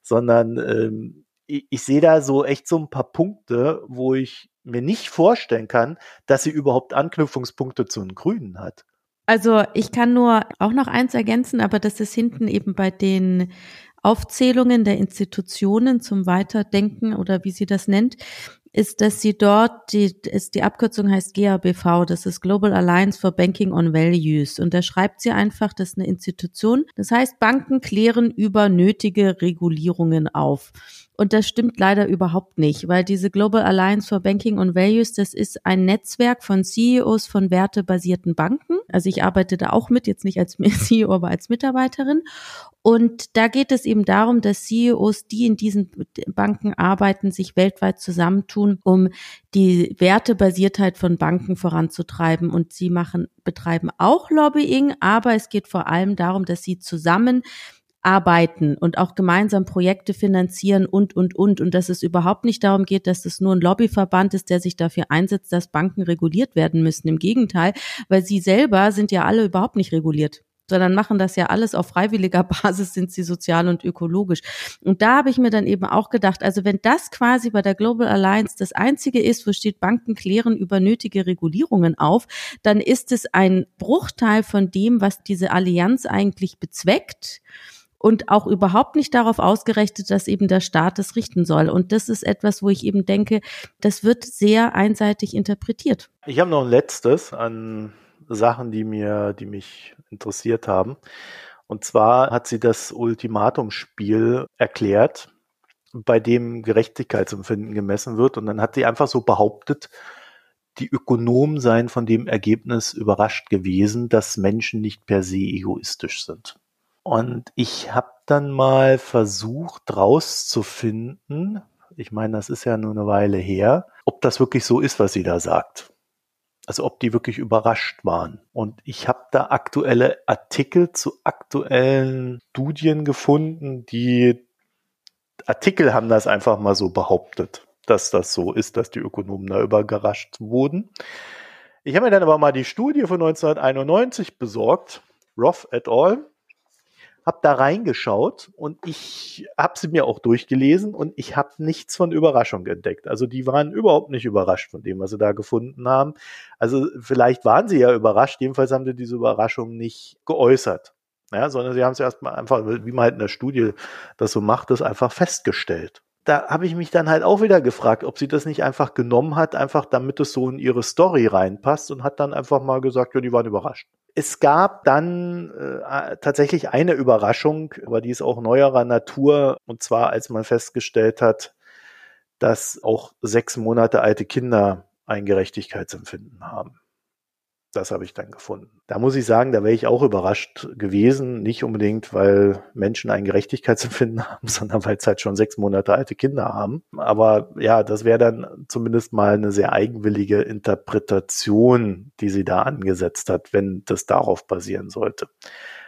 sondern ähm, ich, ich sehe da so echt so ein paar Punkte, wo ich mir nicht vorstellen kann, dass sie überhaupt Anknüpfungspunkte zu den Grünen hat. Also ich kann nur auch noch eins ergänzen, aber das ist hinten eben bei den Aufzählungen der Institutionen zum Weiterdenken oder wie sie das nennt, ist, dass sie dort, die, ist, die Abkürzung heißt GABV, das ist Global Alliance for Banking on Values. Und da schreibt sie einfach, das ist eine Institution. Das heißt, Banken klären über nötige Regulierungen auf. Und das stimmt leider überhaupt nicht, weil diese Global Alliance for Banking on Values, das ist ein Netzwerk von CEOs von wertebasierten Banken. Also ich arbeite da auch mit, jetzt nicht als CEO, aber als Mitarbeiterin. Und da geht es eben darum, dass CEOs, die in diesen Banken arbeiten, sich weltweit zusammentun, um die Wertebasiertheit von Banken voranzutreiben. Und sie machen, betreiben auch Lobbying, aber es geht vor allem darum, dass sie zusammen arbeiten und auch gemeinsam Projekte finanzieren und, und, und. Und dass es überhaupt nicht darum geht, dass es nur ein Lobbyverband ist, der sich dafür einsetzt, dass Banken reguliert werden müssen. Im Gegenteil, weil sie selber sind ja alle überhaupt nicht reguliert sondern machen das ja alles auf freiwilliger Basis, sind sie sozial und ökologisch. Und da habe ich mir dann eben auch gedacht, also wenn das quasi bei der Global Alliance das Einzige ist, wo steht, Banken klären über nötige Regulierungen auf, dann ist es ein Bruchteil von dem, was diese Allianz eigentlich bezweckt und auch überhaupt nicht darauf ausgerichtet, dass eben der Staat es richten soll. Und das ist etwas, wo ich eben denke, das wird sehr einseitig interpretiert. Ich habe noch ein letztes an Sachen, die mir, die mich interessiert haben. Und zwar hat sie das Ultimatumsspiel erklärt, bei dem Gerechtigkeitsempfinden gemessen wird. Und dann hat sie einfach so behauptet, die Ökonomen seien von dem Ergebnis überrascht gewesen, dass Menschen nicht per se egoistisch sind. Und ich habe dann mal versucht rauszufinden, ich meine, das ist ja nur eine Weile her, ob das wirklich so ist, was sie da sagt. Also ob die wirklich überrascht waren. Und ich habe da aktuelle Artikel zu aktuellen Studien gefunden, die Artikel haben das einfach mal so behauptet, dass das so ist, dass die Ökonomen da überrascht wurden. Ich habe mir dann aber mal die Studie von 1991 besorgt, Roth et al habe da reingeschaut und ich habe sie mir auch durchgelesen und ich habe nichts von Überraschung entdeckt. Also die waren überhaupt nicht überrascht von dem, was sie da gefunden haben. Also vielleicht waren sie ja überrascht, jedenfalls haben sie diese Überraschung nicht geäußert. Ja, sondern sie haben es erstmal einfach, wie man halt in der Studie das so macht, das einfach festgestellt da habe ich mich dann halt auch wieder gefragt, ob sie das nicht einfach genommen hat, einfach damit es so in ihre Story reinpasst und hat dann einfach mal gesagt, ja, die waren überrascht. Es gab dann äh, tatsächlich eine Überraschung, aber die ist auch neuerer Natur, und zwar als man festgestellt hat, dass auch sechs Monate alte Kinder ein Gerechtigkeitsempfinden haben. Das habe ich dann gefunden. Da muss ich sagen, da wäre ich auch überrascht gewesen. Nicht unbedingt, weil Menschen ein Gerechtigkeitsempfinden haben, sondern weil es halt schon sechs Monate alte Kinder haben. Aber ja, das wäre dann zumindest mal eine sehr eigenwillige Interpretation, die sie da angesetzt hat, wenn das darauf basieren sollte.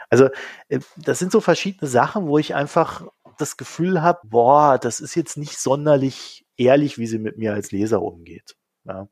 Also äh, das sind so verschiedene Sachen, wo ich einfach das Gefühl habe, boah, das ist jetzt nicht sonderlich ehrlich, wie sie mit mir als Leser umgeht. Ja.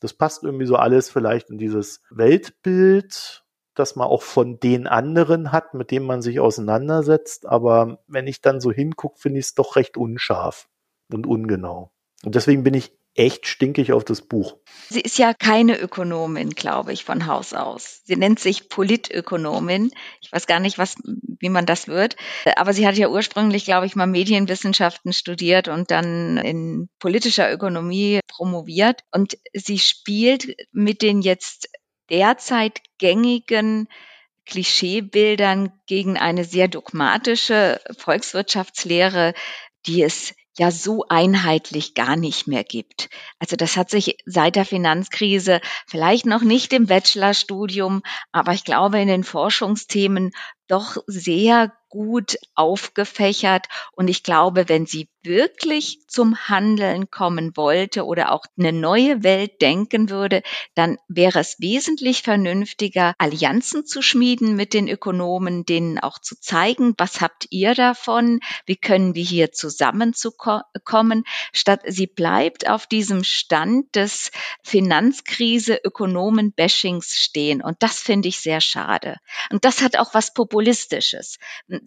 Das passt irgendwie so alles vielleicht in dieses Weltbild, das man auch von den anderen hat, mit dem man sich auseinandersetzt. Aber wenn ich dann so hingucke, finde ich es doch recht unscharf und ungenau. Und deswegen bin ich echt stinkig auf das Buch. Sie ist ja keine Ökonomin, glaube ich, von Haus aus. Sie nennt sich Politökonomin. Ich weiß gar nicht, was, wie man das wird. Aber sie hat ja ursprünglich, glaube ich, mal Medienwissenschaften studiert und dann in politischer Ökonomie promoviert. Und sie spielt mit den jetzt derzeit gängigen Klischeebildern gegen eine sehr dogmatische Volkswirtschaftslehre, die es ja so einheitlich gar nicht mehr gibt. Also das hat sich seit der Finanzkrise vielleicht noch nicht im Bachelorstudium, aber ich glaube in den Forschungsthemen doch sehr gut aufgefächert. Und ich glaube, wenn sie wirklich zum Handeln kommen wollte oder auch eine neue Welt denken würde, dann wäre es wesentlich vernünftiger, Allianzen zu schmieden mit den Ökonomen, denen auch zu zeigen, was habt ihr davon, wie können wir hier zusammenzukommen, statt sie bleibt auf diesem Stand des Finanzkrise Ökonomen-Bashings stehen. Und das finde ich sehr schade. Und das hat auch was Populistisches.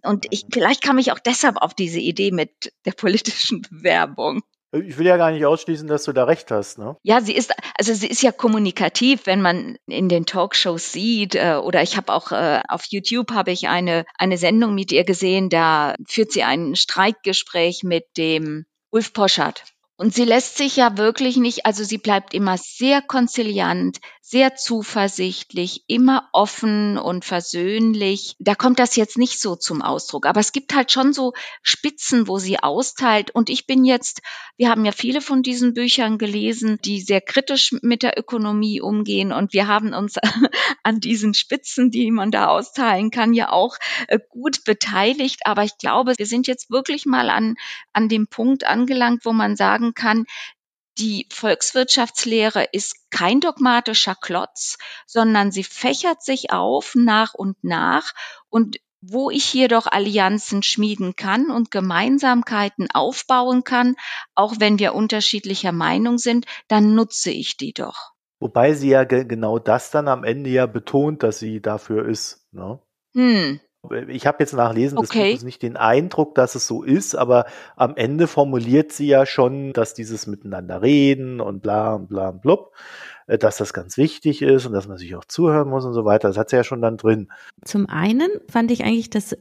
Und ich, vielleicht kam ich auch deshalb auf diese Idee mit der politischen Bewerbung. Ich will ja gar nicht ausschließen, dass du da recht hast, ne? Ja, sie ist, also sie ist ja kommunikativ, wenn man in den Talkshows sieht, äh, oder ich habe auch äh, auf YouTube habe ich eine, eine Sendung mit ihr gesehen, da führt sie ein Streikgespräch mit dem Ulf Poschardt. Und sie lässt sich ja wirklich nicht, also sie bleibt immer sehr konziliant, sehr zuversichtlich, immer offen und versöhnlich. Da kommt das jetzt nicht so zum Ausdruck. Aber es gibt halt schon so Spitzen, wo sie austeilt. Und ich bin jetzt, wir haben ja viele von diesen Büchern gelesen, die sehr kritisch mit der Ökonomie umgehen. Und wir haben uns an diesen Spitzen, die man da austeilen kann, ja auch äh, gut beteiligt. Aber ich glaube, wir sind jetzt wirklich mal an, an dem Punkt angelangt, wo man sagen sagen kann, die Volkswirtschaftslehre ist kein dogmatischer Klotz, sondern sie fächert sich auf nach und nach und wo ich hier doch Allianzen schmieden kann und Gemeinsamkeiten aufbauen kann, auch wenn wir unterschiedlicher Meinung sind, dann nutze ich die doch. Wobei sie ja genau das dann am Ende ja betont, dass sie dafür ist. Ne? Hm. Ich habe jetzt nach Lesen okay. des Buches nicht den Eindruck, dass es so ist, aber am Ende formuliert sie ja schon, dass dieses Miteinander reden und bla und bla und blub, äh, dass das ganz wichtig ist und dass man sich auch zuhören muss und so weiter. Das hat sie ja schon dann drin. Zum einen fand ich eigentlich, dass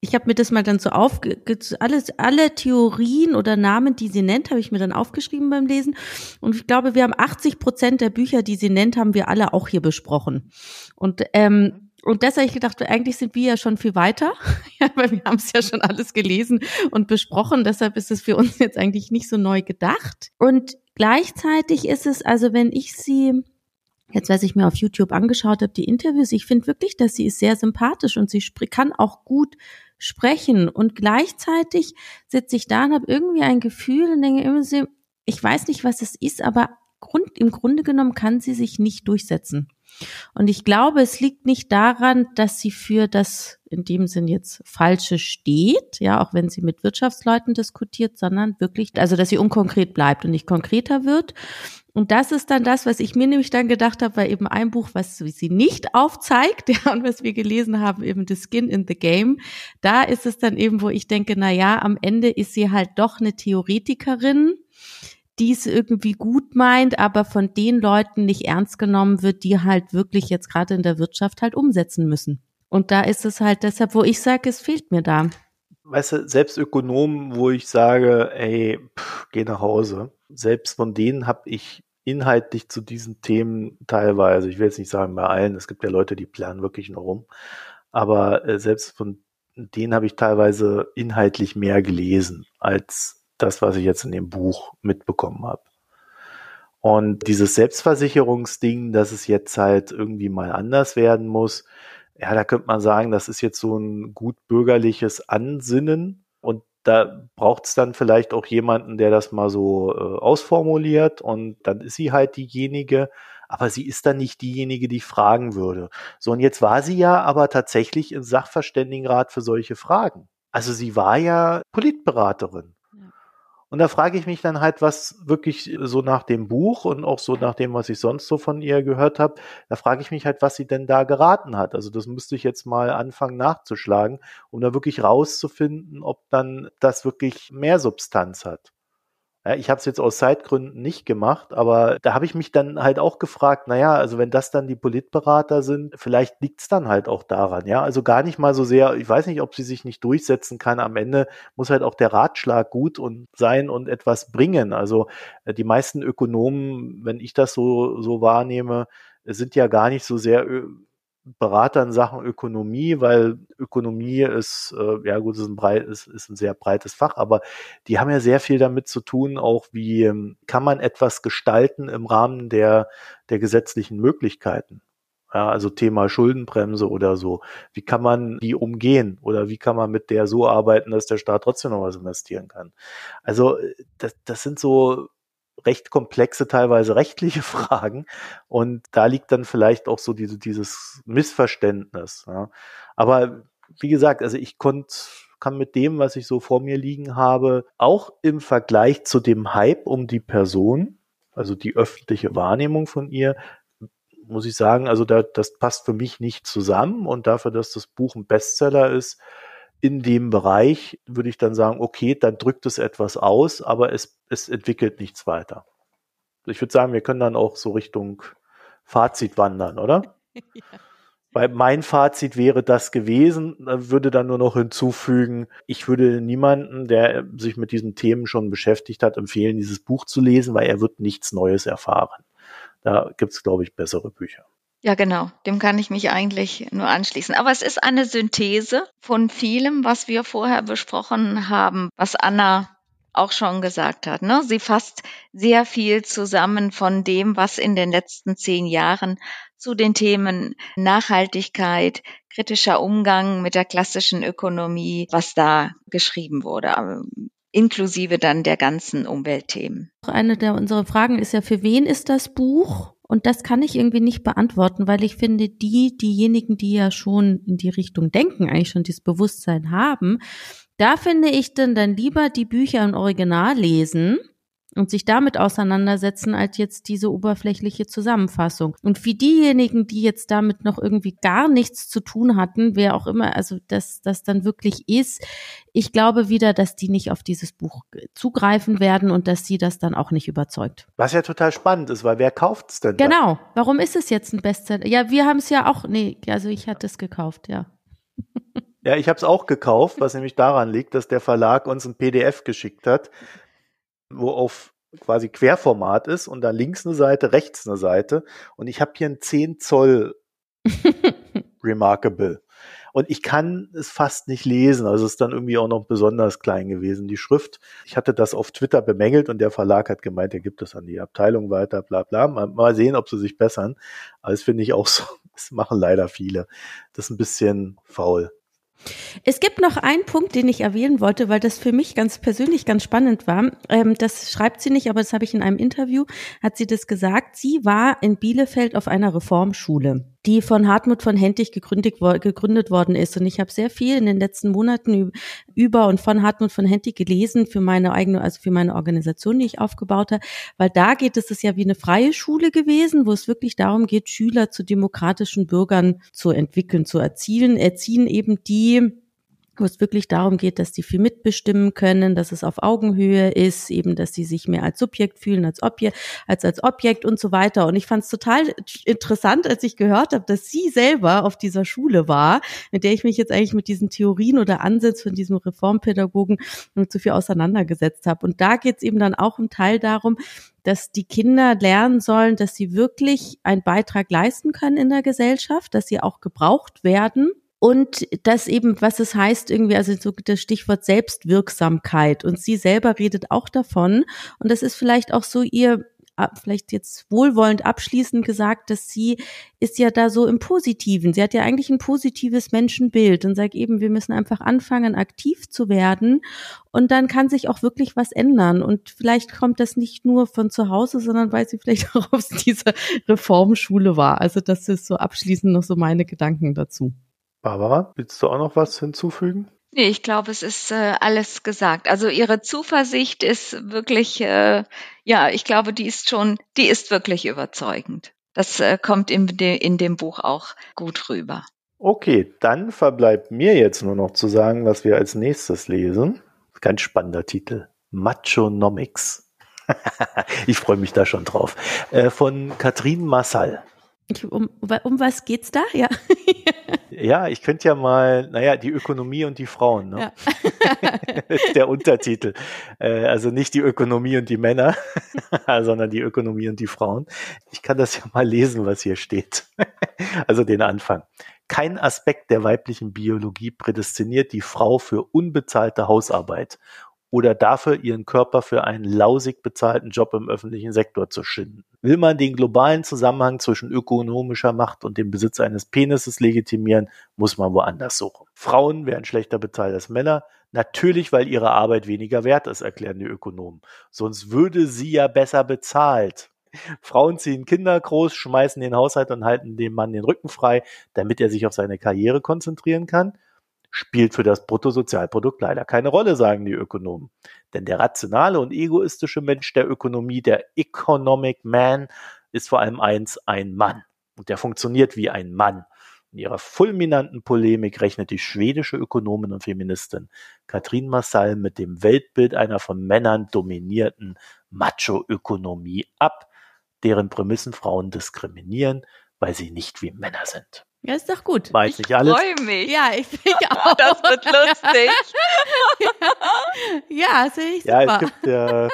ich habe mir das mal dann so aufge alles alle Theorien oder Namen, die sie nennt, habe ich mir dann aufgeschrieben beim Lesen und ich glaube, wir haben 80 Prozent der Bücher, die sie nennt, haben wir alle auch hier besprochen und ähm, und das habe ich gedacht, eigentlich sind wir ja schon viel weiter, ja, weil wir haben es ja schon alles gelesen und besprochen. Deshalb ist es für uns jetzt eigentlich nicht so neu gedacht. Und gleichzeitig ist es, also wenn ich sie jetzt, was ich mir auf YouTube angeschaut habe, die Interviews, ich finde wirklich, dass sie ist sehr sympathisch und sie kann auch gut sprechen. Und gleichzeitig sitze ich da und habe irgendwie ein Gefühl und denke immer ich weiß nicht, was es ist, aber Grund, im Grunde genommen kann sie sich nicht durchsetzen. Und ich glaube, es liegt nicht daran, dass sie für das in dem Sinn jetzt Falsche steht, ja, auch wenn sie mit Wirtschaftsleuten diskutiert, sondern wirklich, also dass sie unkonkret bleibt und nicht konkreter wird. Und das ist dann das, was ich mir nämlich dann gedacht habe, weil eben ein Buch, was sie nicht aufzeigt, ja, und was wir gelesen haben, eben The Skin in the Game, da ist es dann eben, wo ich denke, na ja, am Ende ist sie halt doch eine Theoretikerin, die es irgendwie gut meint, aber von den Leuten nicht ernst genommen wird, die halt wirklich jetzt gerade in der Wirtschaft halt umsetzen müssen. Und da ist es halt deshalb, wo ich sage, es fehlt mir da. Weißt du, selbst Ökonomen, wo ich sage, ey, pff, geh nach Hause, selbst von denen habe ich inhaltlich zu diesen Themen teilweise, ich will jetzt nicht sagen bei allen, es gibt ja Leute, die planen wirklich nur rum, aber äh, selbst von denen habe ich teilweise inhaltlich mehr gelesen als das, was ich jetzt in dem Buch mitbekommen habe. Und dieses Selbstversicherungsding, dass es jetzt halt irgendwie mal anders werden muss, ja, da könnte man sagen, das ist jetzt so ein gut bürgerliches Ansinnen. Und da braucht es dann vielleicht auch jemanden, der das mal so äh, ausformuliert. Und dann ist sie halt diejenige, aber sie ist dann nicht diejenige, die ich fragen würde. So, und jetzt war sie ja aber tatsächlich im Sachverständigenrat für solche Fragen. Also sie war ja Politberaterin. Und da frage ich mich dann halt, was wirklich so nach dem Buch und auch so nach dem, was ich sonst so von ihr gehört habe, da frage ich mich halt, was sie denn da geraten hat. Also das müsste ich jetzt mal anfangen nachzuschlagen, um da wirklich rauszufinden, ob dann das wirklich mehr Substanz hat. Ja, ich habe es jetzt aus Zeitgründen nicht gemacht, aber da habe ich mich dann halt auch gefragt, naja, also wenn das dann die Politberater sind, vielleicht liegt es dann halt auch daran, ja. Also gar nicht mal so sehr, ich weiß nicht, ob sie sich nicht durchsetzen kann. Am Ende muss halt auch der Ratschlag gut und sein und etwas bringen. Also äh, die meisten Ökonomen, wenn ich das so, so wahrnehme, sind ja gar nicht so sehr Berater in Sachen Ökonomie, weil Ökonomie ist, äh, ja gut, ist ein, breit, ist, ist ein sehr breites Fach, aber die haben ja sehr viel damit zu tun, auch wie ähm, kann man etwas gestalten im Rahmen der, der gesetzlichen Möglichkeiten. Ja, also Thema Schuldenbremse oder so. Wie kann man die umgehen oder wie kann man mit der so arbeiten, dass der Staat trotzdem noch was investieren kann? Also das, das sind so recht komplexe, teilweise rechtliche Fragen und da liegt dann vielleicht auch so diese, dieses Missverständnis. Ja. Aber wie gesagt, also ich konnte kann mit dem, was ich so vor mir liegen habe, auch im Vergleich zu dem Hype um die Person, also die öffentliche Wahrnehmung von ihr, muss ich sagen, also da, das passt für mich nicht zusammen und dafür, dass das Buch ein Bestseller ist, in dem Bereich würde ich dann sagen, okay, dann drückt es etwas aus, aber es, es entwickelt nichts weiter. Ich würde sagen, wir können dann auch so Richtung Fazit wandern, oder? ja. Weil mein Fazit wäre das gewesen, würde dann nur noch hinzufügen, ich würde niemanden, der sich mit diesen Themen schon beschäftigt hat, empfehlen, dieses Buch zu lesen, weil er wird nichts Neues erfahren. Da gibt es, glaube ich, bessere Bücher. Ja, genau. Dem kann ich mich eigentlich nur anschließen. Aber es ist eine Synthese von vielem, was wir vorher besprochen haben, was Anna auch schon gesagt hat. Ne? Sie fasst sehr viel zusammen von dem, was in den letzten zehn Jahren zu den Themen Nachhaltigkeit, kritischer Umgang mit der klassischen Ökonomie, was da geschrieben wurde inklusive dann der ganzen Umweltthemen. Eine der unserer Fragen ist ja, für wen ist das Buch? Und das kann ich irgendwie nicht beantworten, weil ich finde, die, diejenigen, die ja schon in die Richtung denken, eigentlich schon dieses Bewusstsein haben, da finde ich dann dann lieber die Bücher im Original lesen und sich damit auseinandersetzen, als jetzt diese oberflächliche Zusammenfassung. Und für diejenigen, die jetzt damit noch irgendwie gar nichts zu tun hatten, wer auch immer, also dass das dann wirklich ist, ich glaube wieder, dass die nicht auf dieses Buch zugreifen werden und dass sie das dann auch nicht überzeugt. Was ja total spannend ist, weil wer kauft es denn? Genau. Da? Warum ist es jetzt ein Bestseller? Ja, wir haben es ja auch, nee, also ich hatte es gekauft, ja. Ja, ich habe es auch gekauft, was nämlich daran liegt, dass der Verlag uns ein PDF geschickt hat, wo auf quasi Querformat ist und da links eine Seite, rechts eine Seite und ich habe hier ein 10 Zoll Remarkable. Und ich kann es fast nicht lesen. Also es ist dann irgendwie auch noch besonders klein gewesen, die Schrift. Ich hatte das auf Twitter bemängelt und der Verlag hat gemeint, er gibt es an die Abteilung weiter, bla bla. Mal, mal sehen, ob sie sich bessern. Aber das finde ich auch so, das machen leider viele. Das ist ein bisschen faul. Es gibt noch einen Punkt, den ich erwähnen wollte, weil das für mich ganz persönlich ganz spannend war. Ähm, das schreibt sie nicht, aber das habe ich in einem Interview, hat sie das gesagt. Sie war in Bielefeld auf einer Reformschule, die von Hartmut von Hentig gegründet, gegründet worden ist. Und ich habe sehr viel in den letzten Monaten über und von Hartmut von Hentig gelesen für meine eigene, also für meine Organisation, die ich aufgebaut habe, weil da geht es, ist ja wie eine freie Schule gewesen, wo es wirklich darum geht, Schüler zu demokratischen Bürgern zu entwickeln, zu erzielen, erziehen eben die wo es wirklich darum geht, dass die viel mitbestimmen können, dass es auf Augenhöhe ist, eben, dass sie sich mehr als Subjekt fühlen als Objekt, als als Objekt und so weiter. Und ich fand es total interessant, als ich gehört habe, dass sie selber auf dieser Schule war, mit der ich mich jetzt eigentlich mit diesen Theorien oder Ansätzen von diesem Reformpädagogen zu viel auseinandergesetzt habe. Und da geht es eben dann auch im Teil darum, dass die Kinder lernen sollen, dass sie wirklich einen Beitrag leisten können in der Gesellschaft, dass sie auch gebraucht werden und das eben, was es heißt, irgendwie, also so das Stichwort Selbstwirksamkeit. Und sie selber redet auch davon. Und das ist vielleicht auch so ihr, vielleicht jetzt wohlwollend abschließend gesagt, dass sie ist ja da so im Positiven. Sie hat ja eigentlich ein positives Menschenbild und sagt eben, wir müssen einfach anfangen, aktiv zu werden. Und dann kann sich auch wirklich was ändern. Und vielleicht kommt das nicht nur von zu Hause, sondern weil sie vielleicht auch aus dieser Reformschule war. Also das ist so abschließend noch so meine Gedanken dazu. Barbara, willst du auch noch was hinzufügen? Nee, ich glaube, es ist äh, alles gesagt. Also ihre Zuversicht ist wirklich, äh, ja, ich glaube, die ist schon, die ist wirklich überzeugend. Das äh, kommt in, de, in dem Buch auch gut rüber. Okay, dann verbleibt mir jetzt nur noch zu sagen, was wir als nächstes lesen. Ganz spannender Titel. Machonomics. ich freue mich da schon drauf. Äh, von Katrin Massal. Um, um was geht's da? Ja. ja, ich könnte ja mal, naja, die Ökonomie und die Frauen, ne? Ja. der Untertitel. Äh, also nicht die Ökonomie und die Männer, sondern die Ökonomie und die Frauen. Ich kann das ja mal lesen, was hier steht. also den Anfang. Kein Aspekt der weiblichen Biologie prädestiniert die Frau für unbezahlte Hausarbeit oder dafür ihren Körper für einen lausig bezahlten Job im öffentlichen Sektor zu schinden. Will man den globalen Zusammenhang zwischen ökonomischer Macht und dem Besitz eines Penises legitimieren, muss man woanders suchen. Frauen werden schlechter bezahlt als Männer, natürlich weil ihre Arbeit weniger wert ist, erklären die Ökonomen. Sonst würde sie ja besser bezahlt. Frauen ziehen Kinder groß, schmeißen den Haushalt und halten dem Mann den Rücken frei, damit er sich auf seine Karriere konzentrieren kann spielt für das Bruttosozialprodukt leider keine Rolle, sagen die Ökonomen. Denn der rationale und egoistische Mensch der Ökonomie, der Economic Man, ist vor allem eins, ein Mann. Und der funktioniert wie ein Mann. In ihrer fulminanten Polemik rechnet die schwedische Ökonomin und Feministin Katrin Massal mit dem Weltbild einer von Männern dominierten Macho-Ökonomie ab, deren Prämissen Frauen diskriminieren, weil sie nicht wie Männer sind. Ja, ist doch gut. Weiß alles. Ich freue mich. Ja, ich, ich auch. Das wird lustig. ja, sehe ich Ja, super. es gibt ja,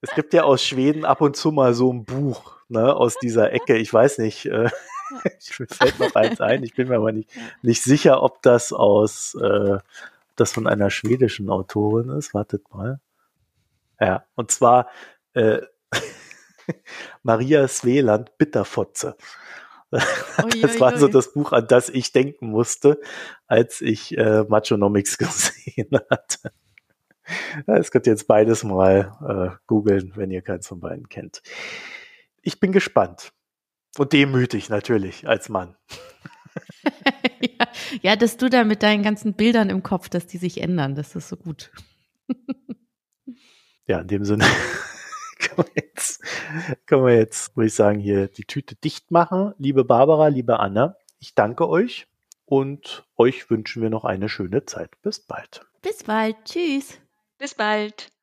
es gibt ja aus Schweden ab und zu mal so ein Buch, ne, aus dieser Ecke. Ich weiß nicht, äh, ich fällt noch eins ein. Ich bin mir aber nicht, nicht sicher, ob das aus, äh, das von einer schwedischen Autorin ist. Wartet mal. Ja, und zwar äh, Maria Sveland Bitterfotze. Das war so das Buch, an das ich denken musste, als ich äh, Machonomics gesehen hatte. Es könnt ihr jetzt beides mal äh, googeln, wenn ihr keins von beiden kennt. Ich bin gespannt. Und demütig natürlich als Mann. ja, ja, dass du da mit deinen ganzen Bildern im Kopf, dass die sich ändern, das ist so gut. Ja, in dem Sinne können wir jetzt, können wir jetzt, würde ich sagen, hier die Tüte dicht machen. Liebe Barbara, liebe Anna, ich danke euch und euch wünschen wir noch eine schöne Zeit. Bis bald. Bis bald. Tschüss. Bis bald.